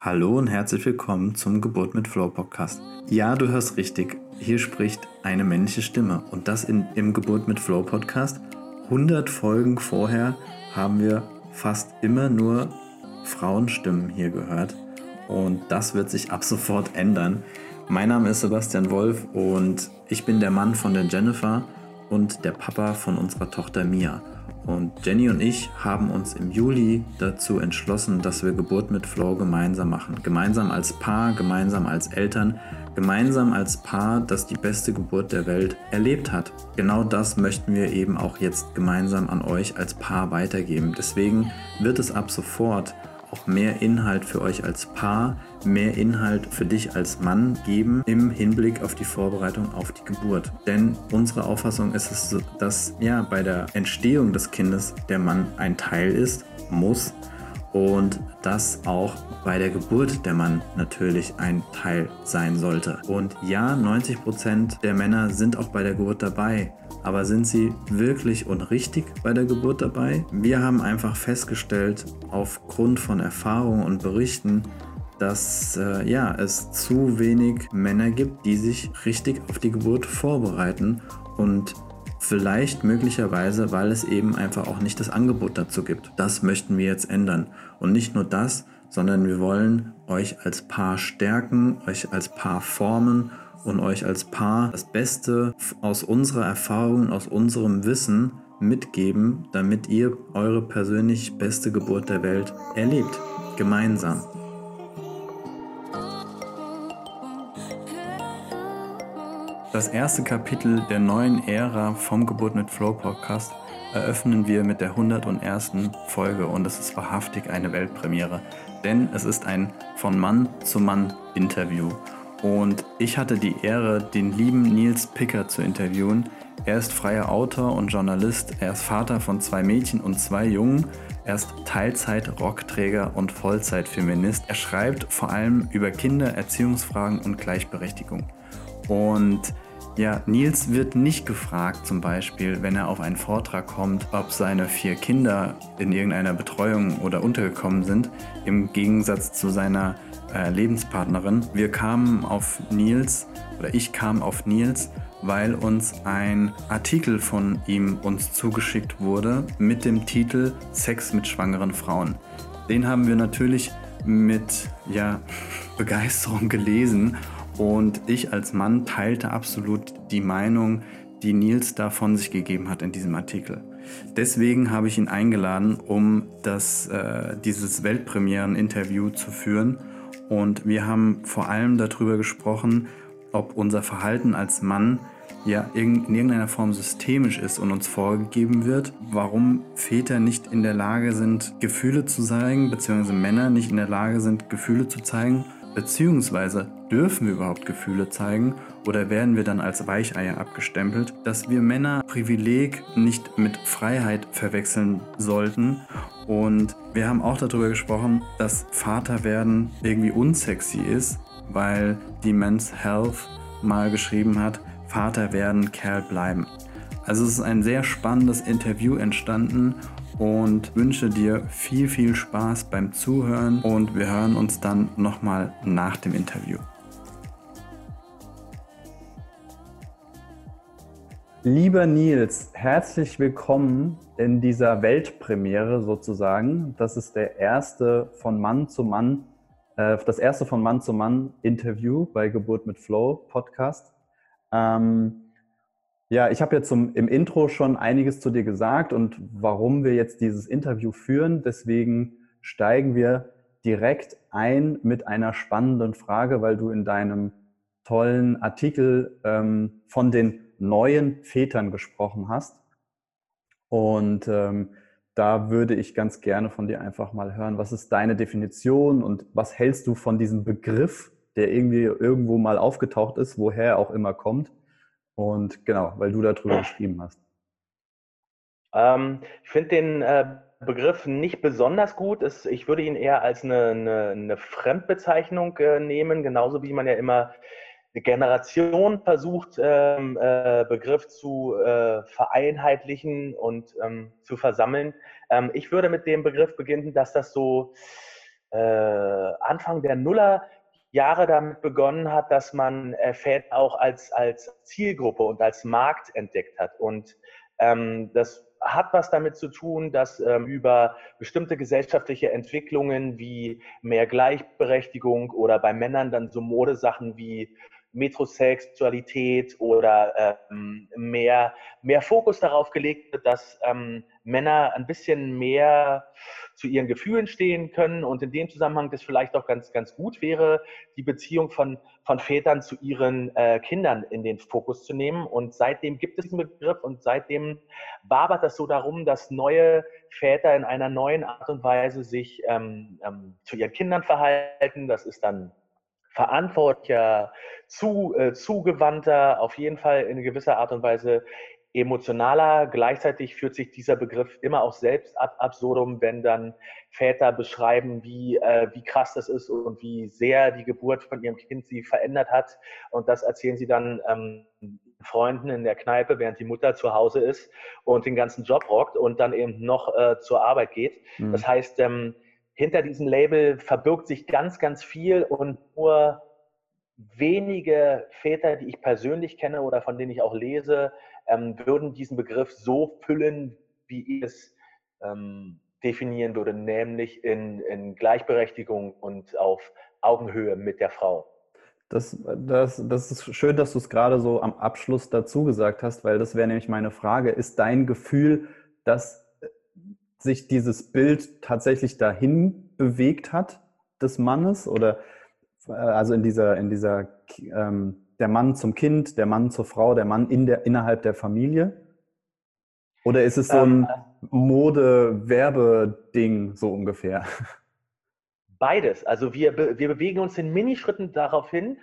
Hallo und herzlich willkommen zum Geburt mit Flow Podcast. Ja, du hörst richtig. Hier spricht eine männliche Stimme und das in, im Geburt mit Flow Podcast. 100 Folgen vorher haben wir fast immer nur Frauenstimmen hier gehört und das wird sich ab sofort ändern. Mein Name ist Sebastian Wolf und ich bin der Mann von der Jennifer und der Papa von unserer Tochter Mia. Und Jenny und ich haben uns im Juli dazu entschlossen, dass wir Geburt mit Flo gemeinsam machen. Gemeinsam als Paar, gemeinsam als Eltern, gemeinsam als Paar, das die beste Geburt der Welt erlebt hat. Genau das möchten wir eben auch jetzt gemeinsam an euch als Paar weitergeben. Deswegen wird es ab sofort auch mehr Inhalt für euch als Paar, mehr Inhalt für dich als Mann geben im Hinblick auf die Vorbereitung auf die Geburt. Denn unsere Auffassung ist es, dass ja bei der Entstehung des Kindes der Mann ein Teil ist, muss und dass auch bei der Geburt der Mann natürlich ein Teil sein sollte. Und ja, 90% der Männer sind auch bei der Geburt dabei. Aber sind sie wirklich und richtig bei der Geburt dabei? Wir haben einfach festgestellt, aufgrund von Erfahrungen und Berichten, dass äh, ja, es zu wenig Männer gibt, die sich richtig auf die Geburt vorbereiten und vielleicht möglicherweise, weil es eben einfach auch nicht das Angebot dazu gibt. Das möchten wir jetzt ändern. Und nicht nur das, sondern wir wollen euch als Paar stärken, euch als Paar formen und euch als Paar das Beste aus unserer Erfahrung, aus unserem Wissen mitgeben, damit ihr eure persönlich beste Geburt der Welt erlebt. Gemeinsam. Das erste Kapitel der neuen Ära vom Geburt mit Flow Podcast eröffnen wir mit der 101. Folge und es ist wahrhaftig eine Weltpremiere, denn es ist ein von Mann zu Mann Interview und ich hatte die Ehre, den lieben Nils Picker zu interviewen. Er ist freier Autor und Journalist. Er ist Vater von zwei Mädchen und zwei Jungen. Er ist Teilzeit-Rockträger und Vollzeitfeminist. Er schreibt vor allem über Kinder, Erziehungsfragen und Gleichberechtigung. Und ja, Nils wird nicht gefragt, zum Beispiel, wenn er auf einen Vortrag kommt, ob seine vier Kinder in irgendeiner Betreuung oder untergekommen sind, im Gegensatz zu seiner äh, Lebenspartnerin. Wir kamen auf Nils, oder ich kam auf Nils, weil uns ein Artikel von ihm uns zugeschickt wurde mit dem Titel Sex mit schwangeren Frauen. Den haben wir natürlich mit ja, Begeisterung gelesen und ich als Mann teilte absolut die Meinung, die Nils da von sich gegeben hat in diesem Artikel. Deswegen habe ich ihn eingeladen, um das, äh, dieses Weltpremieren-Interview zu führen. Und wir haben vor allem darüber gesprochen, ob unser Verhalten als Mann ja in irgendeiner Form systemisch ist und uns vorgegeben wird, warum Väter nicht in der Lage sind, Gefühle zu zeigen, beziehungsweise Männer nicht in der Lage sind, Gefühle zu zeigen Beziehungsweise dürfen wir überhaupt Gefühle zeigen oder werden wir dann als Weicheier abgestempelt, dass wir Männer Privileg nicht mit Freiheit verwechseln sollten. Und wir haben auch darüber gesprochen, dass Vaterwerden irgendwie unsexy ist, weil die Men's Health mal geschrieben hat, Vater werden, Kerl bleiben. Also es ist ein sehr spannendes Interview entstanden und wünsche dir viel, viel Spaß beim Zuhören und wir hören uns dann nochmal nach dem Interview. Lieber Nils, herzlich willkommen in dieser Weltpremiere sozusagen. Das ist der erste von Mann zu Mann, äh, das erste von Mann zu Mann Interview bei Geburt mit Flow Podcast. Ähm, ja, ich habe jetzt zum, im Intro schon einiges zu dir gesagt und warum wir jetzt dieses Interview führen. Deswegen steigen wir direkt ein mit einer spannenden Frage, weil du in deinem tollen Artikel ähm, von den neuen Vätern gesprochen hast. Und ähm, da würde ich ganz gerne von dir einfach mal hören, was ist deine Definition und was hältst du von diesem Begriff, der irgendwie irgendwo mal aufgetaucht ist, woher er auch immer kommt? Und genau, weil du darüber geschrieben hast. Ähm, ich finde den äh, Begriff nicht besonders gut. Es, ich würde ihn eher als eine, eine, eine Fremdbezeichnung äh, nehmen, genauso wie man ja immer eine Generation versucht, ähm, äh, Begriff zu äh, vereinheitlichen und ähm, zu versammeln. Ähm, ich würde mit dem Begriff beginnen, dass das so äh, Anfang der Nuller Jahre damit begonnen hat, dass man äh, Väter auch als, als Zielgruppe und als Markt entdeckt hat. Und ähm, das hat was damit zu tun, dass ähm, über bestimmte gesellschaftliche Entwicklungen wie mehr Gleichberechtigung oder bei Männern dann so Modesachen wie Metrosexualität oder ähm, mehr, mehr Fokus darauf gelegt wird, dass ähm, Männer ein bisschen mehr zu ihren Gefühlen stehen können und in dem Zusammenhang das vielleicht auch ganz, ganz gut wäre, die Beziehung von, von Vätern zu ihren äh, Kindern in den Fokus zu nehmen. Und seitdem gibt es diesen Begriff und seitdem wabert das so darum, dass neue Väter in einer neuen Art und Weise sich ähm, ähm, zu ihren Kindern verhalten. Das ist dann verantwortlicher, zu, äh, zugewandter, auf jeden Fall in gewisser Art und Weise emotionaler. Gleichzeitig führt sich dieser Begriff immer auch selbst ab absurdum, wenn dann Väter beschreiben, wie, äh, wie krass das ist und wie sehr die Geburt von ihrem Kind sie verändert hat. Und das erzählen sie dann ähm, Freunden in der Kneipe, während die Mutter zu Hause ist und den ganzen Job rockt und dann eben noch äh, zur Arbeit geht. Mhm. Das heißt, ähm, hinter diesem Label verbirgt sich ganz, ganz viel und nur wenige Väter, die ich persönlich kenne oder von denen ich auch lese, ähm, würden diesen Begriff so füllen, wie ich es ähm, definieren würde, nämlich in, in Gleichberechtigung und auf Augenhöhe mit der Frau. Das, das, das ist schön, dass du es gerade so am Abschluss dazu gesagt hast, weil das wäre nämlich meine Frage. Ist dein Gefühl, dass sich dieses Bild tatsächlich dahin bewegt hat des Mannes oder äh, also in dieser, in dieser ähm, der Mann zum Kind, der Mann zur Frau, der Mann in der, innerhalb der Familie? Oder ist es so ein ähm, Mode-Werbeding so ungefähr? Beides. Also wir, wir bewegen uns in Minischritten darauf hin.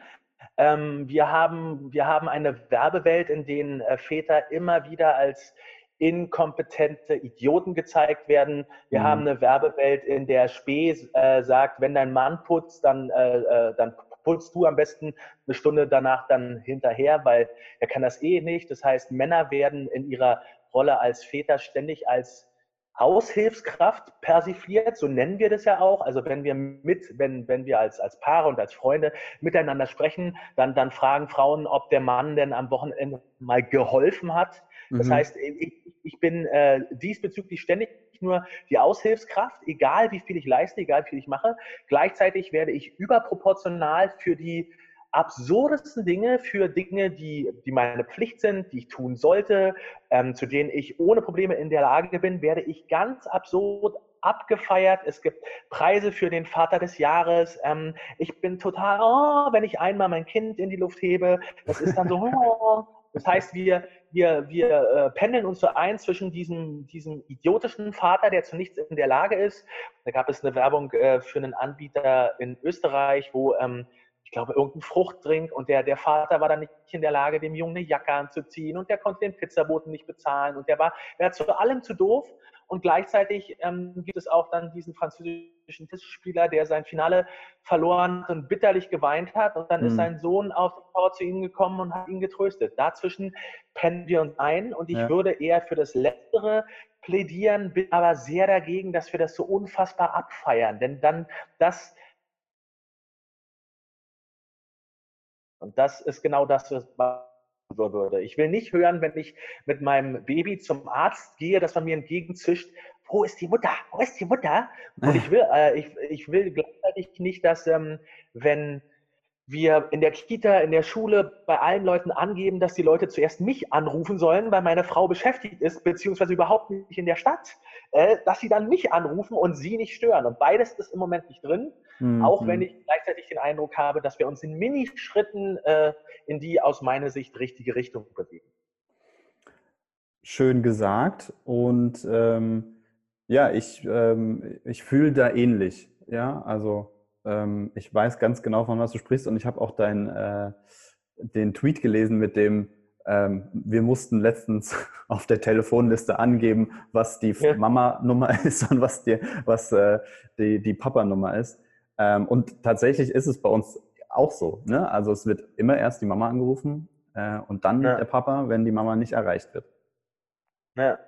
Ähm, wir, haben, wir haben eine Werbewelt, in denen äh, Väter immer wieder als inkompetente Idioten gezeigt werden. Wir mhm. haben eine Werbewelt, in der Spee äh, sagt, wenn dein Mann putzt, dann, äh, äh, dann putzt du am besten eine Stunde danach dann hinterher, weil er kann das eh nicht. Das heißt, Männer werden in ihrer Rolle als Väter ständig als Aushilfskraft persifliert, so nennen wir das ja auch. Also wenn wir mit, wenn, wenn wir als, als Paare und als Freunde miteinander sprechen, dann, dann fragen Frauen, ob der Mann denn am Wochenende mal geholfen hat. Das mhm. heißt, ich, ich bin äh, diesbezüglich ständig nur die Aushilfskraft, egal wie viel ich leiste, egal wie viel ich mache. Gleichzeitig werde ich überproportional für die absurdesten Dinge, für Dinge, die, die meine Pflicht sind, die ich tun sollte, ähm, zu denen ich ohne Probleme in der Lage bin, werde ich ganz absurd abgefeiert. Es gibt Preise für den Vater des Jahres. Ähm, ich bin total, oh, wenn ich einmal mein Kind in die Luft hebe, das ist dann so, oh. Das heißt, wir, wir, wir äh, pendeln uns so ein zwischen diesem, diesem idiotischen Vater, der zu nichts in der Lage ist. Da gab es eine Werbung äh, für einen Anbieter in Österreich, wo ähm, ich glaube, irgendein Fruchtdrink und der, der Vater war dann nicht in der Lage, dem Jungen eine Jacke anzuziehen und der konnte den Pizzaboten nicht bezahlen und der war, der war zu allem zu doof und gleichzeitig ähm, gibt es auch dann diesen französischen Tischspieler, der sein Finale verloren hat und bitterlich geweint hat. Und dann mhm. ist sein Sohn auf die Power zu ihm gekommen und hat ihn getröstet. Dazwischen pennen wir uns ein und ich ja. würde eher für das Letztere plädieren, bin aber sehr dagegen, dass wir das so unfassbar abfeiern. Denn dann das. Und das ist genau das, was würde. Ich will nicht hören, wenn ich mit meinem Baby zum Arzt gehe, dass man mir entgegenzischt, wo ist die Mutter? Wo ist die Mutter? Und ich will, äh, ich, ich will gleichzeitig nicht, dass ähm, wenn wir in der Kita, in der Schule bei allen Leuten angeben, dass die Leute zuerst mich anrufen sollen, weil meine Frau beschäftigt ist, beziehungsweise überhaupt nicht in der Stadt, äh, dass sie dann mich anrufen und sie nicht stören. Und beides ist im Moment nicht drin, mhm. auch wenn ich gleichzeitig den Eindruck habe, dass wir uns in Minischritten äh, in die aus meiner Sicht richtige Richtung bewegen. Schön gesagt. Und ähm, ja, ich, ähm, ich fühle da ähnlich. Ja, also ähm, ich weiß ganz genau, von was du sprichst und ich habe auch dein, äh, den Tweet gelesen mit dem, ähm, wir mussten letztens auf der Telefonliste angeben, was die ja. Mama-Nummer ist und was, die, was äh, die, die Papa-Nummer ist. Ähm, und tatsächlich ist es bei uns auch so. Ne? Also es wird immer erst die Mama angerufen äh, und dann ja. der Papa, wenn die Mama nicht erreicht wird. Ja.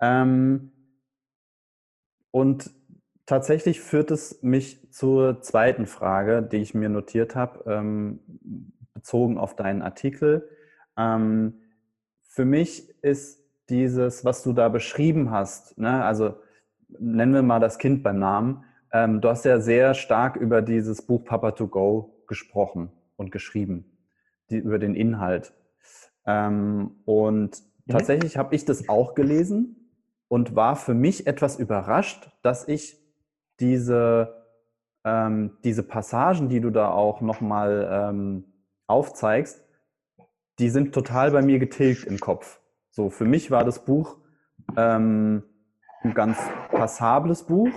Ähm, und tatsächlich führt es mich zur zweiten Frage, die ich mir notiert habe, ähm, bezogen auf deinen Artikel. Ähm, für mich ist dieses, was du da beschrieben hast, ne, also nennen wir mal das Kind beim Namen, ähm, du hast ja sehr stark über dieses Buch Papa to Go gesprochen und geschrieben, die, über den Inhalt. Ähm, und mhm. tatsächlich habe ich das auch gelesen und war für mich etwas überrascht, dass ich diese, ähm, diese Passagen, die du da auch nochmal ähm, aufzeigst, die sind total bei mir getilgt im Kopf. So, für mich war das Buch ähm, ein ganz passables Buch.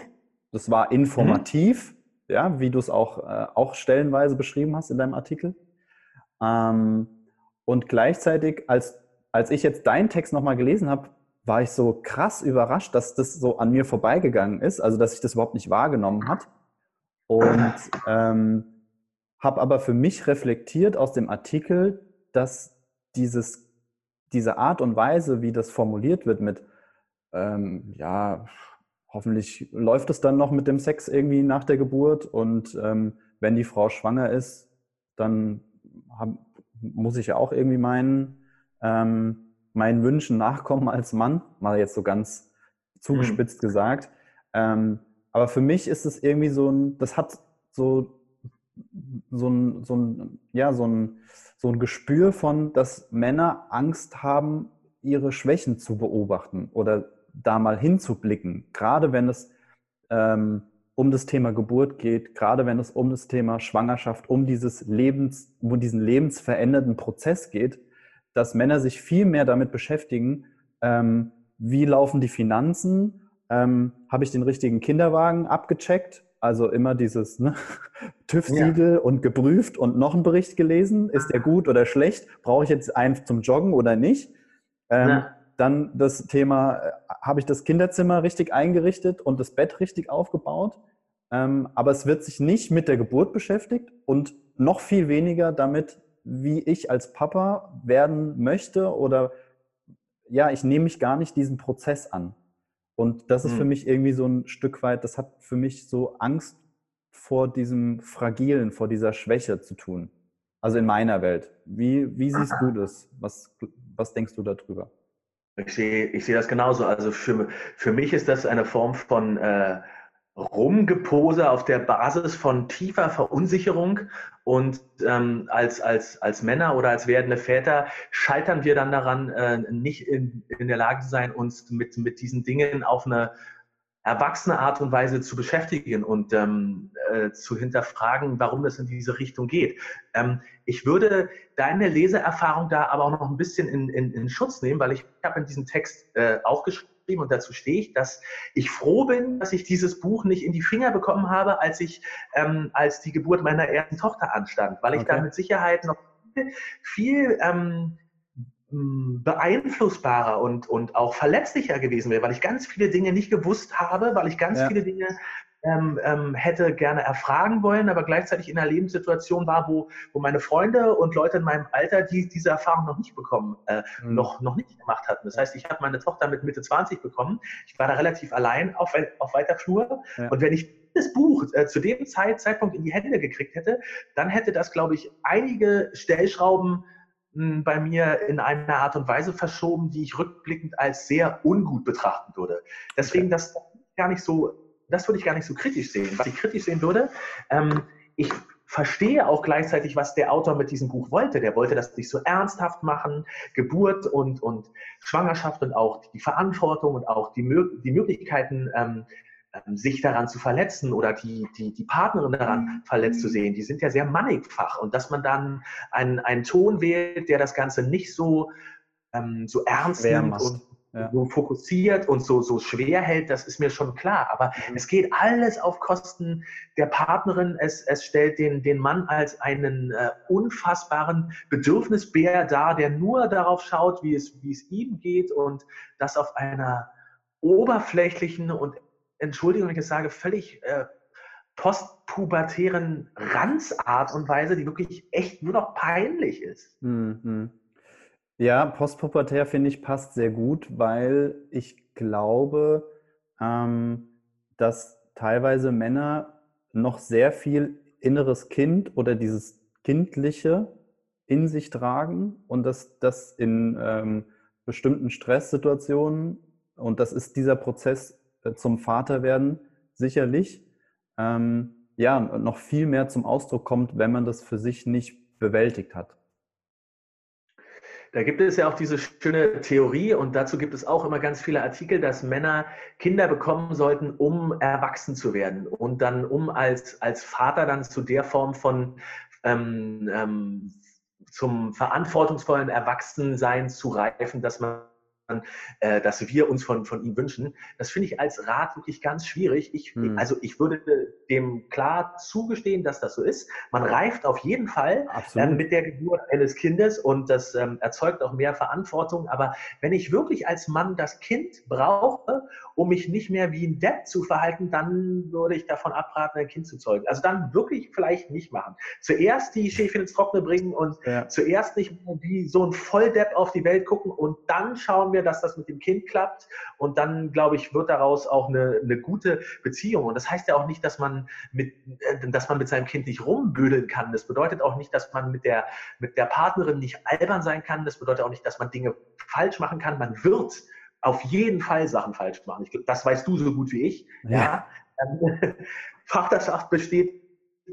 Das war informativ, mhm. ja, wie du es auch, äh, auch stellenweise beschrieben hast in deinem Artikel. Ähm, und gleichzeitig, als, als ich jetzt deinen Text nochmal gelesen habe, war ich so krass überrascht, dass das so an mir vorbeigegangen ist, also dass ich das überhaupt nicht wahrgenommen hat. Und ähm, habe aber für mich reflektiert aus dem Artikel, dass dieses, diese Art und Weise, wie das formuliert wird mit, ähm, ja, hoffentlich läuft es dann noch mit dem Sex irgendwie nach der Geburt und ähm, wenn die Frau schwanger ist, dann hab, muss ich ja auch irgendwie meinen, ähm, meinen Wünschen nachkommen als Mann, mal jetzt so ganz zugespitzt mhm. gesagt. Ähm, aber für mich ist es irgendwie so ein, das hat so, so ein, so ein, ja, so ein, so ein Gespür von, dass Männer Angst haben, ihre Schwächen zu beobachten oder da mal hinzublicken. Gerade wenn es ähm, um das Thema Geburt geht, gerade wenn es um das Thema Schwangerschaft, um dieses Lebens, um diesen lebensverändernden Prozess geht, dass Männer sich viel mehr damit beschäftigen, ähm, wie laufen die Finanzen, ähm, habe ich den richtigen Kinderwagen abgecheckt, also immer dieses ne, TÜV-Siegel ja. und geprüft und noch einen Bericht gelesen, ist der gut oder schlecht, brauche ich jetzt einen zum Joggen oder nicht. Ähm, ja. Dann das Thema, äh, habe ich das Kinderzimmer richtig eingerichtet und das Bett richtig aufgebaut? Ähm, aber es wird sich nicht mit der Geburt beschäftigt und noch viel weniger damit, wie ich als Papa werden möchte oder ja, ich nehme mich gar nicht diesen Prozess an. Und das ist hm. für mich irgendwie so ein Stück weit, das hat für mich so Angst vor diesem Fragilen, vor dieser Schwäche zu tun. Also in meiner Welt. Wie, wie siehst du das? Was, was denkst du darüber? Ich sehe, ich sehe das genauso. Also für, für mich ist das eine Form von äh, Rumgepose auf der Basis von tiefer Verunsicherung. Und ähm, als, als, als Männer oder als werdende Väter scheitern wir dann daran, äh, nicht in, in der Lage zu sein, uns mit, mit diesen Dingen auf eine erwachsene Art und Weise zu beschäftigen und ähm, äh, zu hinterfragen, warum das in diese Richtung geht. Ähm, ich würde deine Leseerfahrung da aber auch noch ein bisschen in, in, in Schutz nehmen, weil ich habe in diesem Text äh, aufgeschrieben, geschrieben und dazu stehe ich, dass ich froh bin, dass ich dieses Buch nicht in die Finger bekommen habe, als ich, ähm, als die Geburt meiner ersten Tochter anstand, weil ich okay. da mit Sicherheit noch viel, ähm, beeinflussbarer und, und auch verletzlicher gewesen wäre, weil ich ganz viele Dinge nicht gewusst habe, weil ich ganz ja. viele Dinge ähm, ähm, hätte gerne erfragen wollen, aber gleichzeitig in einer Lebenssituation war, wo, wo meine Freunde und Leute in meinem Alter, die diese Erfahrung noch nicht bekommen, äh, mhm. noch, noch nicht gemacht hatten. Das heißt, ich habe meine Tochter mit Mitte 20 bekommen. Ich war da relativ allein auf, auf weiter Flur. Ja. Und wenn ich das Buch äh, zu dem Zeit, Zeitpunkt in die Hände gekriegt hätte, dann hätte das, glaube ich, einige Stellschrauben bei mir in einer Art und Weise verschoben, die ich rückblickend als sehr ungut betrachten würde. Deswegen das gar nicht so das würde ich gar nicht so kritisch sehen. Was ich kritisch sehen würde, ähm, ich verstehe auch gleichzeitig, was der Autor mit diesem Buch wollte. Der wollte das nicht so ernsthaft machen. Geburt und, und Schwangerschaft und auch die Verantwortung und auch die, die Möglichkeiten, ähm, sich daran zu verletzen oder die, die, die Partnerin daran mhm. verletzt zu sehen, die sind ja sehr mannigfach. Und dass man dann einen, einen Ton wählt, der das Ganze nicht so, ähm, so ernst nimmt und ja. so fokussiert und so, so schwer hält, das ist mir schon klar. Aber mhm. es geht alles auf Kosten der Partnerin. Es, es stellt den, den Mann als einen äh, unfassbaren Bedürfnisbär dar, der nur darauf schaut, wie es, wie es ihm geht und das auf einer oberflächlichen und, Entschuldigung, wenn ich das sage, völlig äh, postpubertären Ranzart und Weise, die wirklich echt nur noch peinlich ist. Mhm. Ja, postpubertär finde ich passt sehr gut, weil ich glaube, ähm, dass teilweise Männer noch sehr viel inneres Kind oder dieses Kindliche in sich tragen und dass das in ähm, bestimmten Stresssituationen, und das ist dieser Prozess zum Vaterwerden sicherlich, ähm, ja, noch viel mehr zum Ausdruck kommt, wenn man das für sich nicht bewältigt hat. Da gibt es ja auch diese schöne Theorie und dazu gibt es auch immer ganz viele Artikel, dass Männer Kinder bekommen sollten, um erwachsen zu werden und dann um als, als Vater dann zu der Form von ähm, ähm, zum verantwortungsvollen Erwachsensein zu reifen, dass man äh, dass wir uns von, von ihm wünschen. Das finde ich als Rat wirklich ganz schwierig. Ich, hm. Also ich würde dem klar zugestehen, dass das so ist. Man reift auf jeden Fall ähm, mit der Geburt eines Kindes und das ähm, erzeugt auch mehr Verantwortung. Aber wenn ich wirklich als Mann das Kind brauche, um mich nicht mehr wie ein Depp zu verhalten, dann würde ich davon abraten, ein Kind zu zeugen. Also dann wirklich vielleicht nicht machen. Zuerst die Schäfchen ins Trockene bringen und ja. zuerst nicht wie so ein Volldepp auf die Welt gucken und dann schauen wir, dass das mit dem Kind klappt und dann, glaube ich, wird daraus auch eine, eine gute Beziehung. Und das heißt ja auch nicht, dass man mit, äh, dass man mit seinem Kind nicht rumbüdeln kann. Das bedeutet auch nicht, dass man mit der, mit der Partnerin nicht albern sein kann. Das bedeutet auch nicht, dass man Dinge falsch machen kann. Man wird auf jeden Fall Sachen falsch machen. Ich, das weißt du so gut wie ich. Ja. ja. Vaterschaft besteht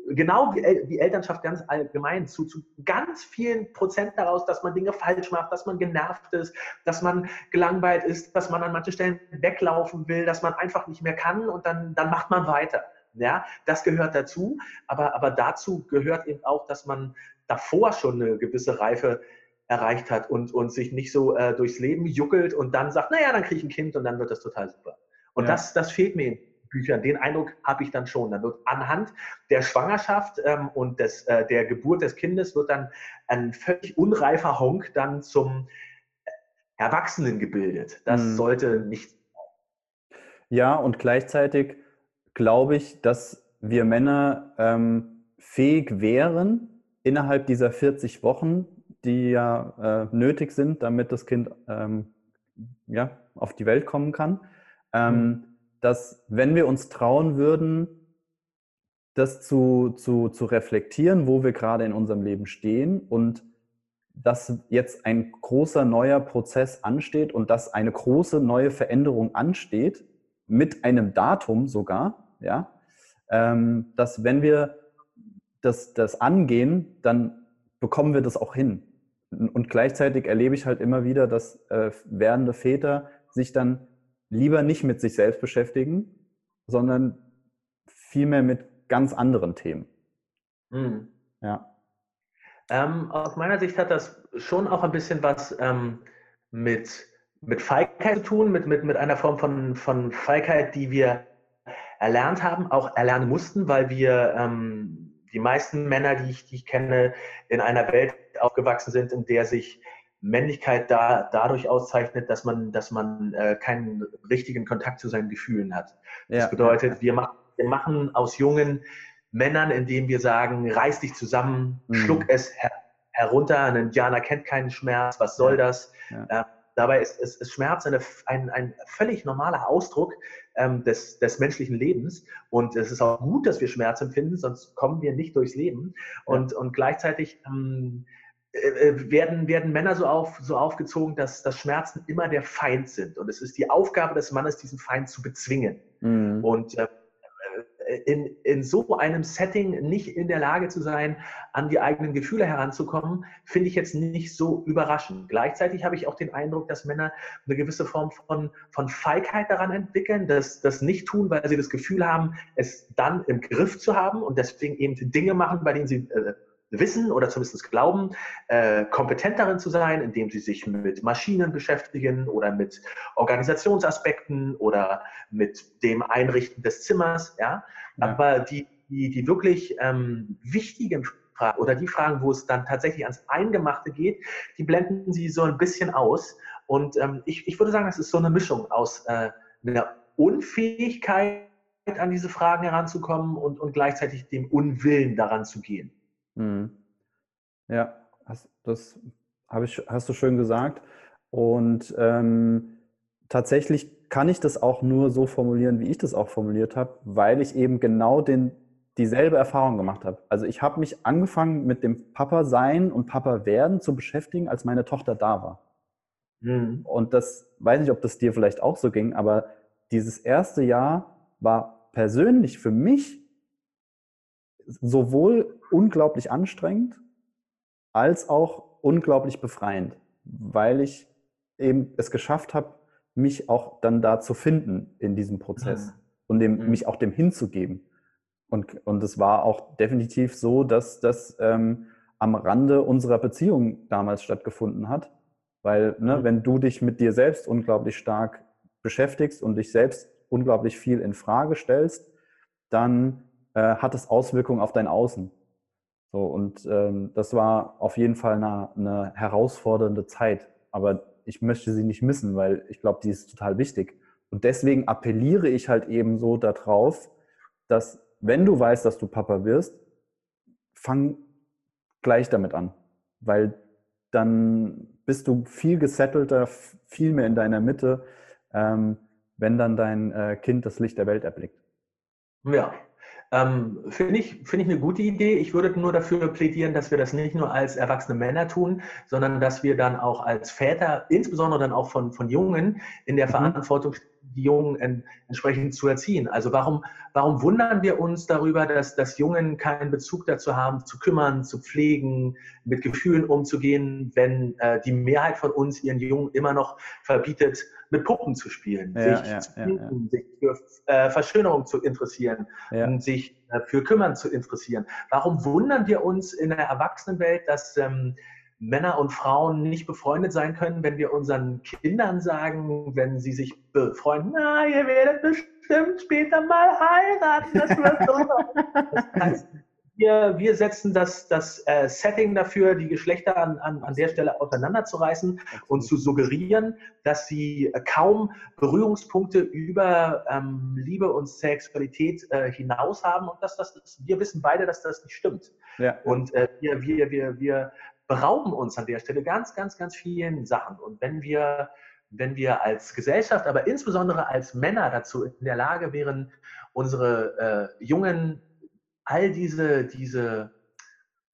genau wie, wie, Elternschaft ganz allgemein zu, zu ganz vielen Prozent daraus, dass man Dinge falsch macht, dass man genervt ist, dass man gelangweilt ist, dass man an manchen Stellen weglaufen will, dass man einfach nicht mehr kann und dann, dann macht man weiter. Ja, das gehört dazu, aber, aber dazu gehört eben auch, dass man davor schon eine gewisse Reife erreicht hat und, und sich nicht so äh, durchs Leben juckelt und dann sagt, naja, dann kriege ich ein Kind und dann wird das total super. Und ja. das, das fehlt mir Büchern. Den Eindruck habe ich dann schon. Dann wird anhand der Schwangerschaft ähm, und des, äh, der Geburt des Kindes wird dann ein völlig unreifer Honk dann zum Erwachsenen gebildet. Das mhm. sollte nicht. Ja, und gleichzeitig glaube ich, dass wir Männer ähm, fähig wären, innerhalb dieser 40 Wochen, die ja äh, nötig sind, damit das Kind ähm, ja, auf die Welt kommen kann, ähm, mhm. Dass wenn wir uns trauen würden, das zu, zu, zu reflektieren, wo wir gerade in unserem Leben stehen und dass jetzt ein großer neuer Prozess ansteht und dass eine große neue Veränderung ansteht, mit einem Datum sogar, ja, ähm, dass wenn wir das, das angehen, dann bekommen wir das auch hin. Und gleichzeitig erlebe ich halt immer wieder, dass äh, werdende Väter sich dann lieber nicht mit sich selbst beschäftigen, sondern vielmehr mit ganz anderen Themen. Mhm. Ja. Ähm, aus meiner Sicht hat das schon auch ein bisschen was ähm, mit, mit Feigheit zu tun, mit, mit, mit einer Form von, von Feigheit, die wir erlernt haben, auch erlernen mussten, weil wir ähm, die meisten Männer, die ich, die ich kenne, in einer Welt aufgewachsen sind, in der sich Männlichkeit da, dadurch auszeichnet, dass man, dass man äh, keinen richtigen Kontakt zu seinen Gefühlen hat. Das ja, bedeutet, Wir, machen, wir machen aus jungen Männern, indem wir sagen, reiß dich zusammen, mhm. schluck es her herunter, ein Indianer kennt keinen Schmerz, was soll das? Ja. Äh, Dabei ist, ist, ist Schmerz eine, ein, ein völlig normaler Ausdruck ähm, des, des menschlichen Lebens. Und es ist auch gut, dass wir Schmerz empfinden, sonst kommen wir nicht durchs Leben. Und, ja. und gleichzeitig ähm, äh, äh, werden, werden Männer so, auf, so aufgezogen, dass, dass Schmerzen immer der Feind sind. Und es ist die Aufgabe des Mannes, diesen Feind zu bezwingen. Mhm. Und äh, in, in so einem Setting nicht in der Lage zu sein, an die eigenen Gefühle heranzukommen, finde ich jetzt nicht so überraschend. Gleichzeitig habe ich auch den Eindruck, dass Männer eine gewisse Form von, von Feigheit daran entwickeln, dass das nicht tun, weil sie das Gefühl haben, es dann im Griff zu haben und deswegen eben Dinge machen, bei denen sie äh, wissen oder zumindest glauben, äh, kompetent darin zu sein, indem sie sich mit Maschinen beschäftigen oder mit Organisationsaspekten oder mit dem Einrichten des Zimmers. Ja? ja. Aber die, die, die wirklich ähm, wichtigen Fragen oder die Fragen, wo es dann tatsächlich ans Eingemachte geht, die blenden sie so ein bisschen aus. Und ähm, ich, ich würde sagen, das ist so eine Mischung aus äh, einer Unfähigkeit, an diese Fragen heranzukommen und, und gleichzeitig dem Unwillen daran zu gehen. Mhm. Ja, das, das ich, hast du schön gesagt. Und ähm, tatsächlich kann ich das auch nur so formulieren, wie ich das auch formuliert habe, weil ich eben genau den, dieselbe Erfahrung gemacht habe. Also ich habe mich angefangen mit dem Papa sein und Papa werden zu beschäftigen, als meine Tochter da war. Mhm. Und das weiß nicht, ob das dir vielleicht auch so ging, aber dieses erste Jahr war persönlich für mich sowohl unglaublich anstrengend als auch unglaublich befreiend, weil ich eben es geschafft habe, mich auch dann da zu finden in diesem Prozess mhm. und dem, mhm. mich auch dem hinzugeben. Und, und es war auch definitiv so, dass das ähm, am Rande unserer Beziehung damals stattgefunden hat. Weil, ne, mhm. wenn du dich mit dir selbst unglaublich stark beschäftigst und dich selbst unglaublich viel in Frage stellst, dann äh, hat es Auswirkungen auf dein Außen. So, und ähm, das war auf jeden Fall eine, eine herausfordernde Zeit. Aber ich möchte sie nicht missen, weil ich glaube, die ist total wichtig. Und deswegen appelliere ich halt eben so darauf, dass wenn du weißt, dass du Papa wirst, fang gleich damit an, weil dann bist du viel gesettelter, viel mehr in deiner Mitte, ähm, wenn dann dein äh, Kind das Licht der Welt erblickt. Ja, ähm, Finde ich, find ich eine gute Idee. Ich würde nur dafür plädieren, dass wir das nicht nur als erwachsene Männer tun, sondern dass wir dann auch als Väter, insbesondere dann auch von, von Jungen, in der mhm. Verantwortung die Jungen en, entsprechend zu erziehen. Also warum, warum wundern wir uns darüber, dass, dass Jungen keinen Bezug dazu haben, zu kümmern, zu pflegen, mit Gefühlen umzugehen, wenn äh, die Mehrheit von uns ihren Jungen immer noch verbietet, mit Puppen zu spielen, ja, sich ja, zu finden, ja, sich für äh, Verschönerung zu interessieren und sich äh, für Kümmern zu interessieren. Warum wundern wir uns in der Erwachsenenwelt, dass ähm, Männer und Frauen nicht befreundet sein können, wenn wir unseren Kindern sagen, wenn sie sich befreunden, na, ihr werdet bestimmt später mal heiraten, das wird doch. das heißt, wir, wir setzen das, das äh, Setting dafür, die Geschlechter an, an, an der Stelle auseinanderzureißen und zu suggerieren, dass sie äh, kaum Berührungspunkte über ähm, Liebe und Sexualität äh, hinaus haben und dass das, wir wissen beide, dass das nicht stimmt. Ja. Und äh, wir, wir, wir, wir berauben uns an der Stelle ganz, ganz, ganz vielen Sachen. Und wenn wir, wenn wir als Gesellschaft, aber insbesondere als Männer dazu in der Lage wären, unsere äh, jungen all diese, diese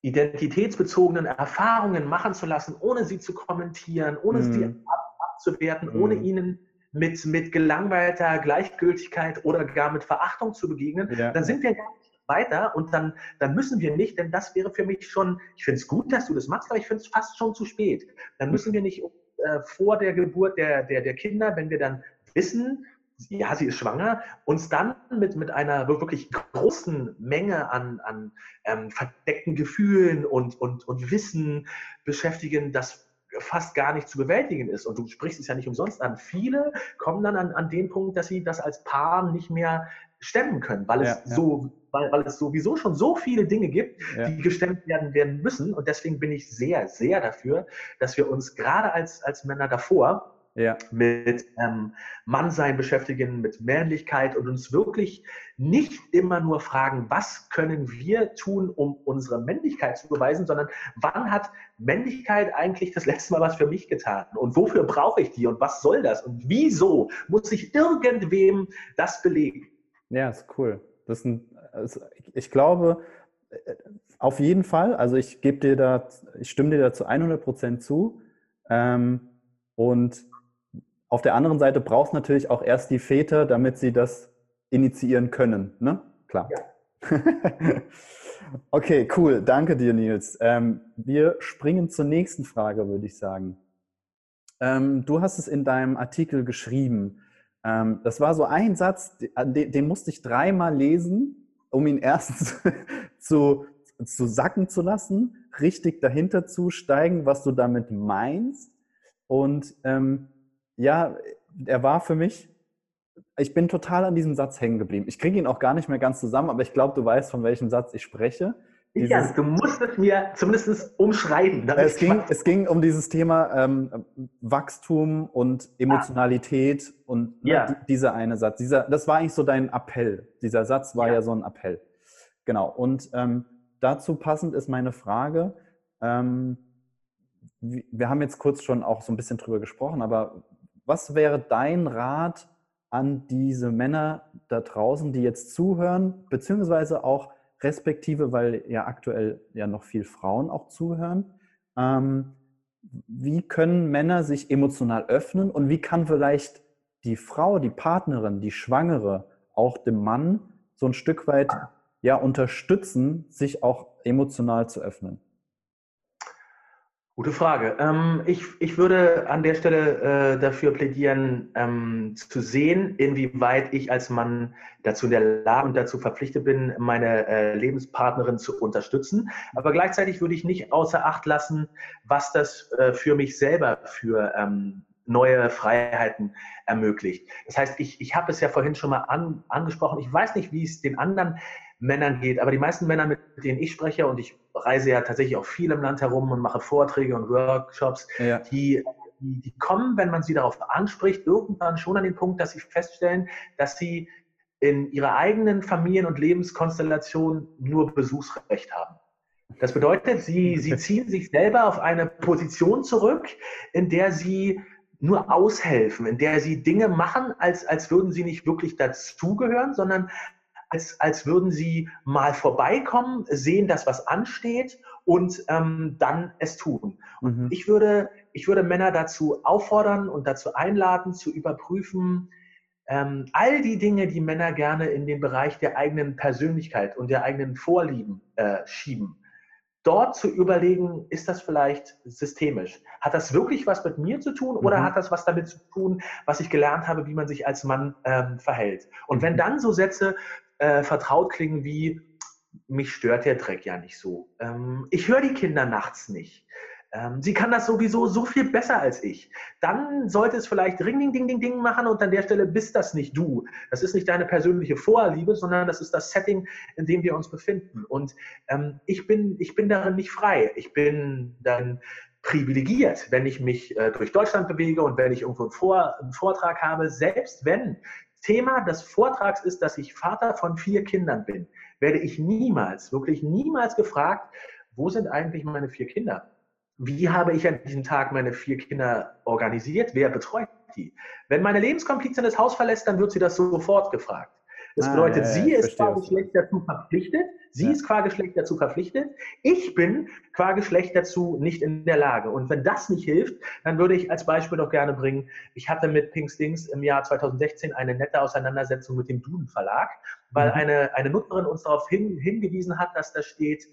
identitätsbezogenen Erfahrungen machen zu lassen, ohne sie zu kommentieren, ohne mm. sie ab, abzuwerten, mm. ohne ihnen mit, mit gelangweilter Gleichgültigkeit oder gar mit Verachtung zu begegnen, ja. dann sind wir gar nicht weiter und dann, dann müssen wir nicht, denn das wäre für mich schon, ich finde es gut, dass du das machst, aber ich finde es fast schon zu spät. Dann müssen wir nicht äh, vor der Geburt der, der, der Kinder, wenn wir dann wissen, ja, sie ist schwanger, uns dann mit, mit einer wirklich großen Menge an, an ähm, verdeckten Gefühlen und, und, und Wissen beschäftigen, das fast gar nicht zu bewältigen ist. Und du sprichst es ja nicht umsonst an. Viele kommen dann an, an den Punkt, dass sie das als Paar nicht mehr stemmen können, weil es ja, ja. so, weil, weil es sowieso schon so viele Dinge gibt, ja. die gestemmt werden, werden müssen. Und deswegen bin ich sehr, sehr dafür, dass wir uns gerade als, als Männer davor ja. mit ähm, Mannsein beschäftigen, mit Männlichkeit und uns wirklich nicht immer nur fragen, was können wir tun, um unsere Männlichkeit zu beweisen, sondern wann hat Männlichkeit eigentlich das letzte Mal was für mich getan und wofür brauche ich die und was soll das und wieso muss ich irgendwem das belegen? Ja, ist cool. Das ist ein, also ich glaube, äh, auf jeden Fall, also ich gebe dir da, ich stimme dir da zu 100 Prozent zu. Ähm, und auf der anderen Seite brauchst du natürlich auch erst die Väter, damit sie das initiieren können. Ne? Klar. Ja. okay, cool. Danke dir, Nils. Ähm, wir springen zur nächsten Frage, würde ich sagen. Ähm, du hast es in deinem Artikel geschrieben. Ähm, das war so ein Satz, den, den musste ich dreimal lesen, um ihn erstens zu, zu sacken zu lassen, richtig dahinter zu steigen, was du damit meinst. Und ähm, ja, er war für mich, ich bin total an diesem Satz hängen geblieben. Ich kriege ihn auch gar nicht mehr ganz zusammen, aber ich glaube, du weißt, von welchem Satz ich spreche. Dieses, du musst es mir zumindest umschreiben. Es ging, es ging um dieses Thema ähm, Wachstum und Emotionalität ah. und ne, ja. dieser eine Satz. Dieser, das war eigentlich so dein Appell. Dieser Satz war ja, ja so ein Appell. Genau. Und ähm, dazu passend ist meine Frage. Ähm, wir haben jetzt kurz schon auch so ein bisschen drüber gesprochen, aber was wäre dein Rat an diese Männer da draußen, die jetzt zuhören, beziehungsweise auch respektive, weil ja aktuell ja noch viel Frauen auch zuhören. Ähm, wie können Männer sich emotional öffnen und wie kann vielleicht die Frau, die Partnerin, die Schwangere auch dem Mann so ein Stück weit ja unterstützen, sich auch emotional zu öffnen? Gute Frage. Ähm, ich, ich würde an der Stelle äh, dafür plädieren, ähm, zu sehen, inwieweit ich als Mann dazu in der Lage und dazu verpflichtet bin, meine äh, Lebenspartnerin zu unterstützen. Aber gleichzeitig würde ich nicht außer Acht lassen, was das äh, für mich selber für ähm, neue Freiheiten ermöglicht. Das heißt, ich, ich habe es ja vorhin schon mal an, angesprochen. Ich weiß nicht, wie es den anderen Männern geht. Aber die meisten Männer, mit denen ich spreche, und ich reise ja tatsächlich auch viel im Land herum und mache Vorträge und Workshops, ja. die, die, die kommen, wenn man sie darauf anspricht, irgendwann schon an den Punkt, dass sie feststellen, dass sie in ihrer eigenen Familien- und Lebenskonstellation nur Besuchsrecht haben. Das bedeutet, sie, sie ziehen sich selber auf eine Position zurück, in der sie nur aushelfen, in der sie Dinge machen, als, als würden sie nicht wirklich dazugehören, sondern als, als würden sie mal vorbeikommen, sehen, dass was ansteht und ähm, dann es tun. Mhm. Ich, würde, ich würde Männer dazu auffordern und dazu einladen, zu überprüfen, ähm, all die Dinge, die Männer gerne in den Bereich der eigenen Persönlichkeit und der eigenen Vorlieben äh, schieben dort zu überlegen, ist das vielleicht systemisch? Hat das wirklich was mit mir zu tun oder mhm. hat das was damit zu tun, was ich gelernt habe, wie man sich als Mann ähm, verhält? Und wenn mhm. dann so Sätze äh, vertraut klingen wie, mich stört der Dreck ja nicht so. Ähm, ich höre die Kinder nachts nicht. Ähm, sie kann das sowieso so viel besser als ich. Dann sollte es vielleicht Ring, Ding, Ding, Ding, Ding machen und an der Stelle bist das nicht du. Das ist nicht deine persönliche Vorliebe, sondern das ist das Setting, in dem wir uns befinden. Und ähm, ich, bin, ich bin darin nicht frei. Ich bin dann privilegiert, wenn ich mich äh, durch Deutschland bewege und wenn ich irgendwo einen, Vor einen Vortrag habe, selbst wenn Thema des Vortrags ist, dass ich Vater von vier Kindern bin, werde ich niemals, wirklich niemals gefragt, wo sind eigentlich meine vier Kinder? Wie habe ich an diesem Tag meine vier Kinder organisiert? Wer betreut die? Wenn meine Lebenskomplizin das Haus verlässt, dann wird sie das sofort gefragt. Das ah, bedeutet, ja, ja, sie ist qua Geschlecht dazu verpflichtet, sie ja. ist qua Geschlecht dazu verpflichtet, ich bin qua Geschlecht dazu nicht in der Lage. Und wenn das nicht hilft, dann würde ich als Beispiel doch gerne bringen, ich hatte mit Pink Stings im Jahr 2016 eine nette Auseinandersetzung mit dem Duden Verlag, weil mhm. eine, eine Nutzerin uns darauf hin, hingewiesen hat, dass da steht,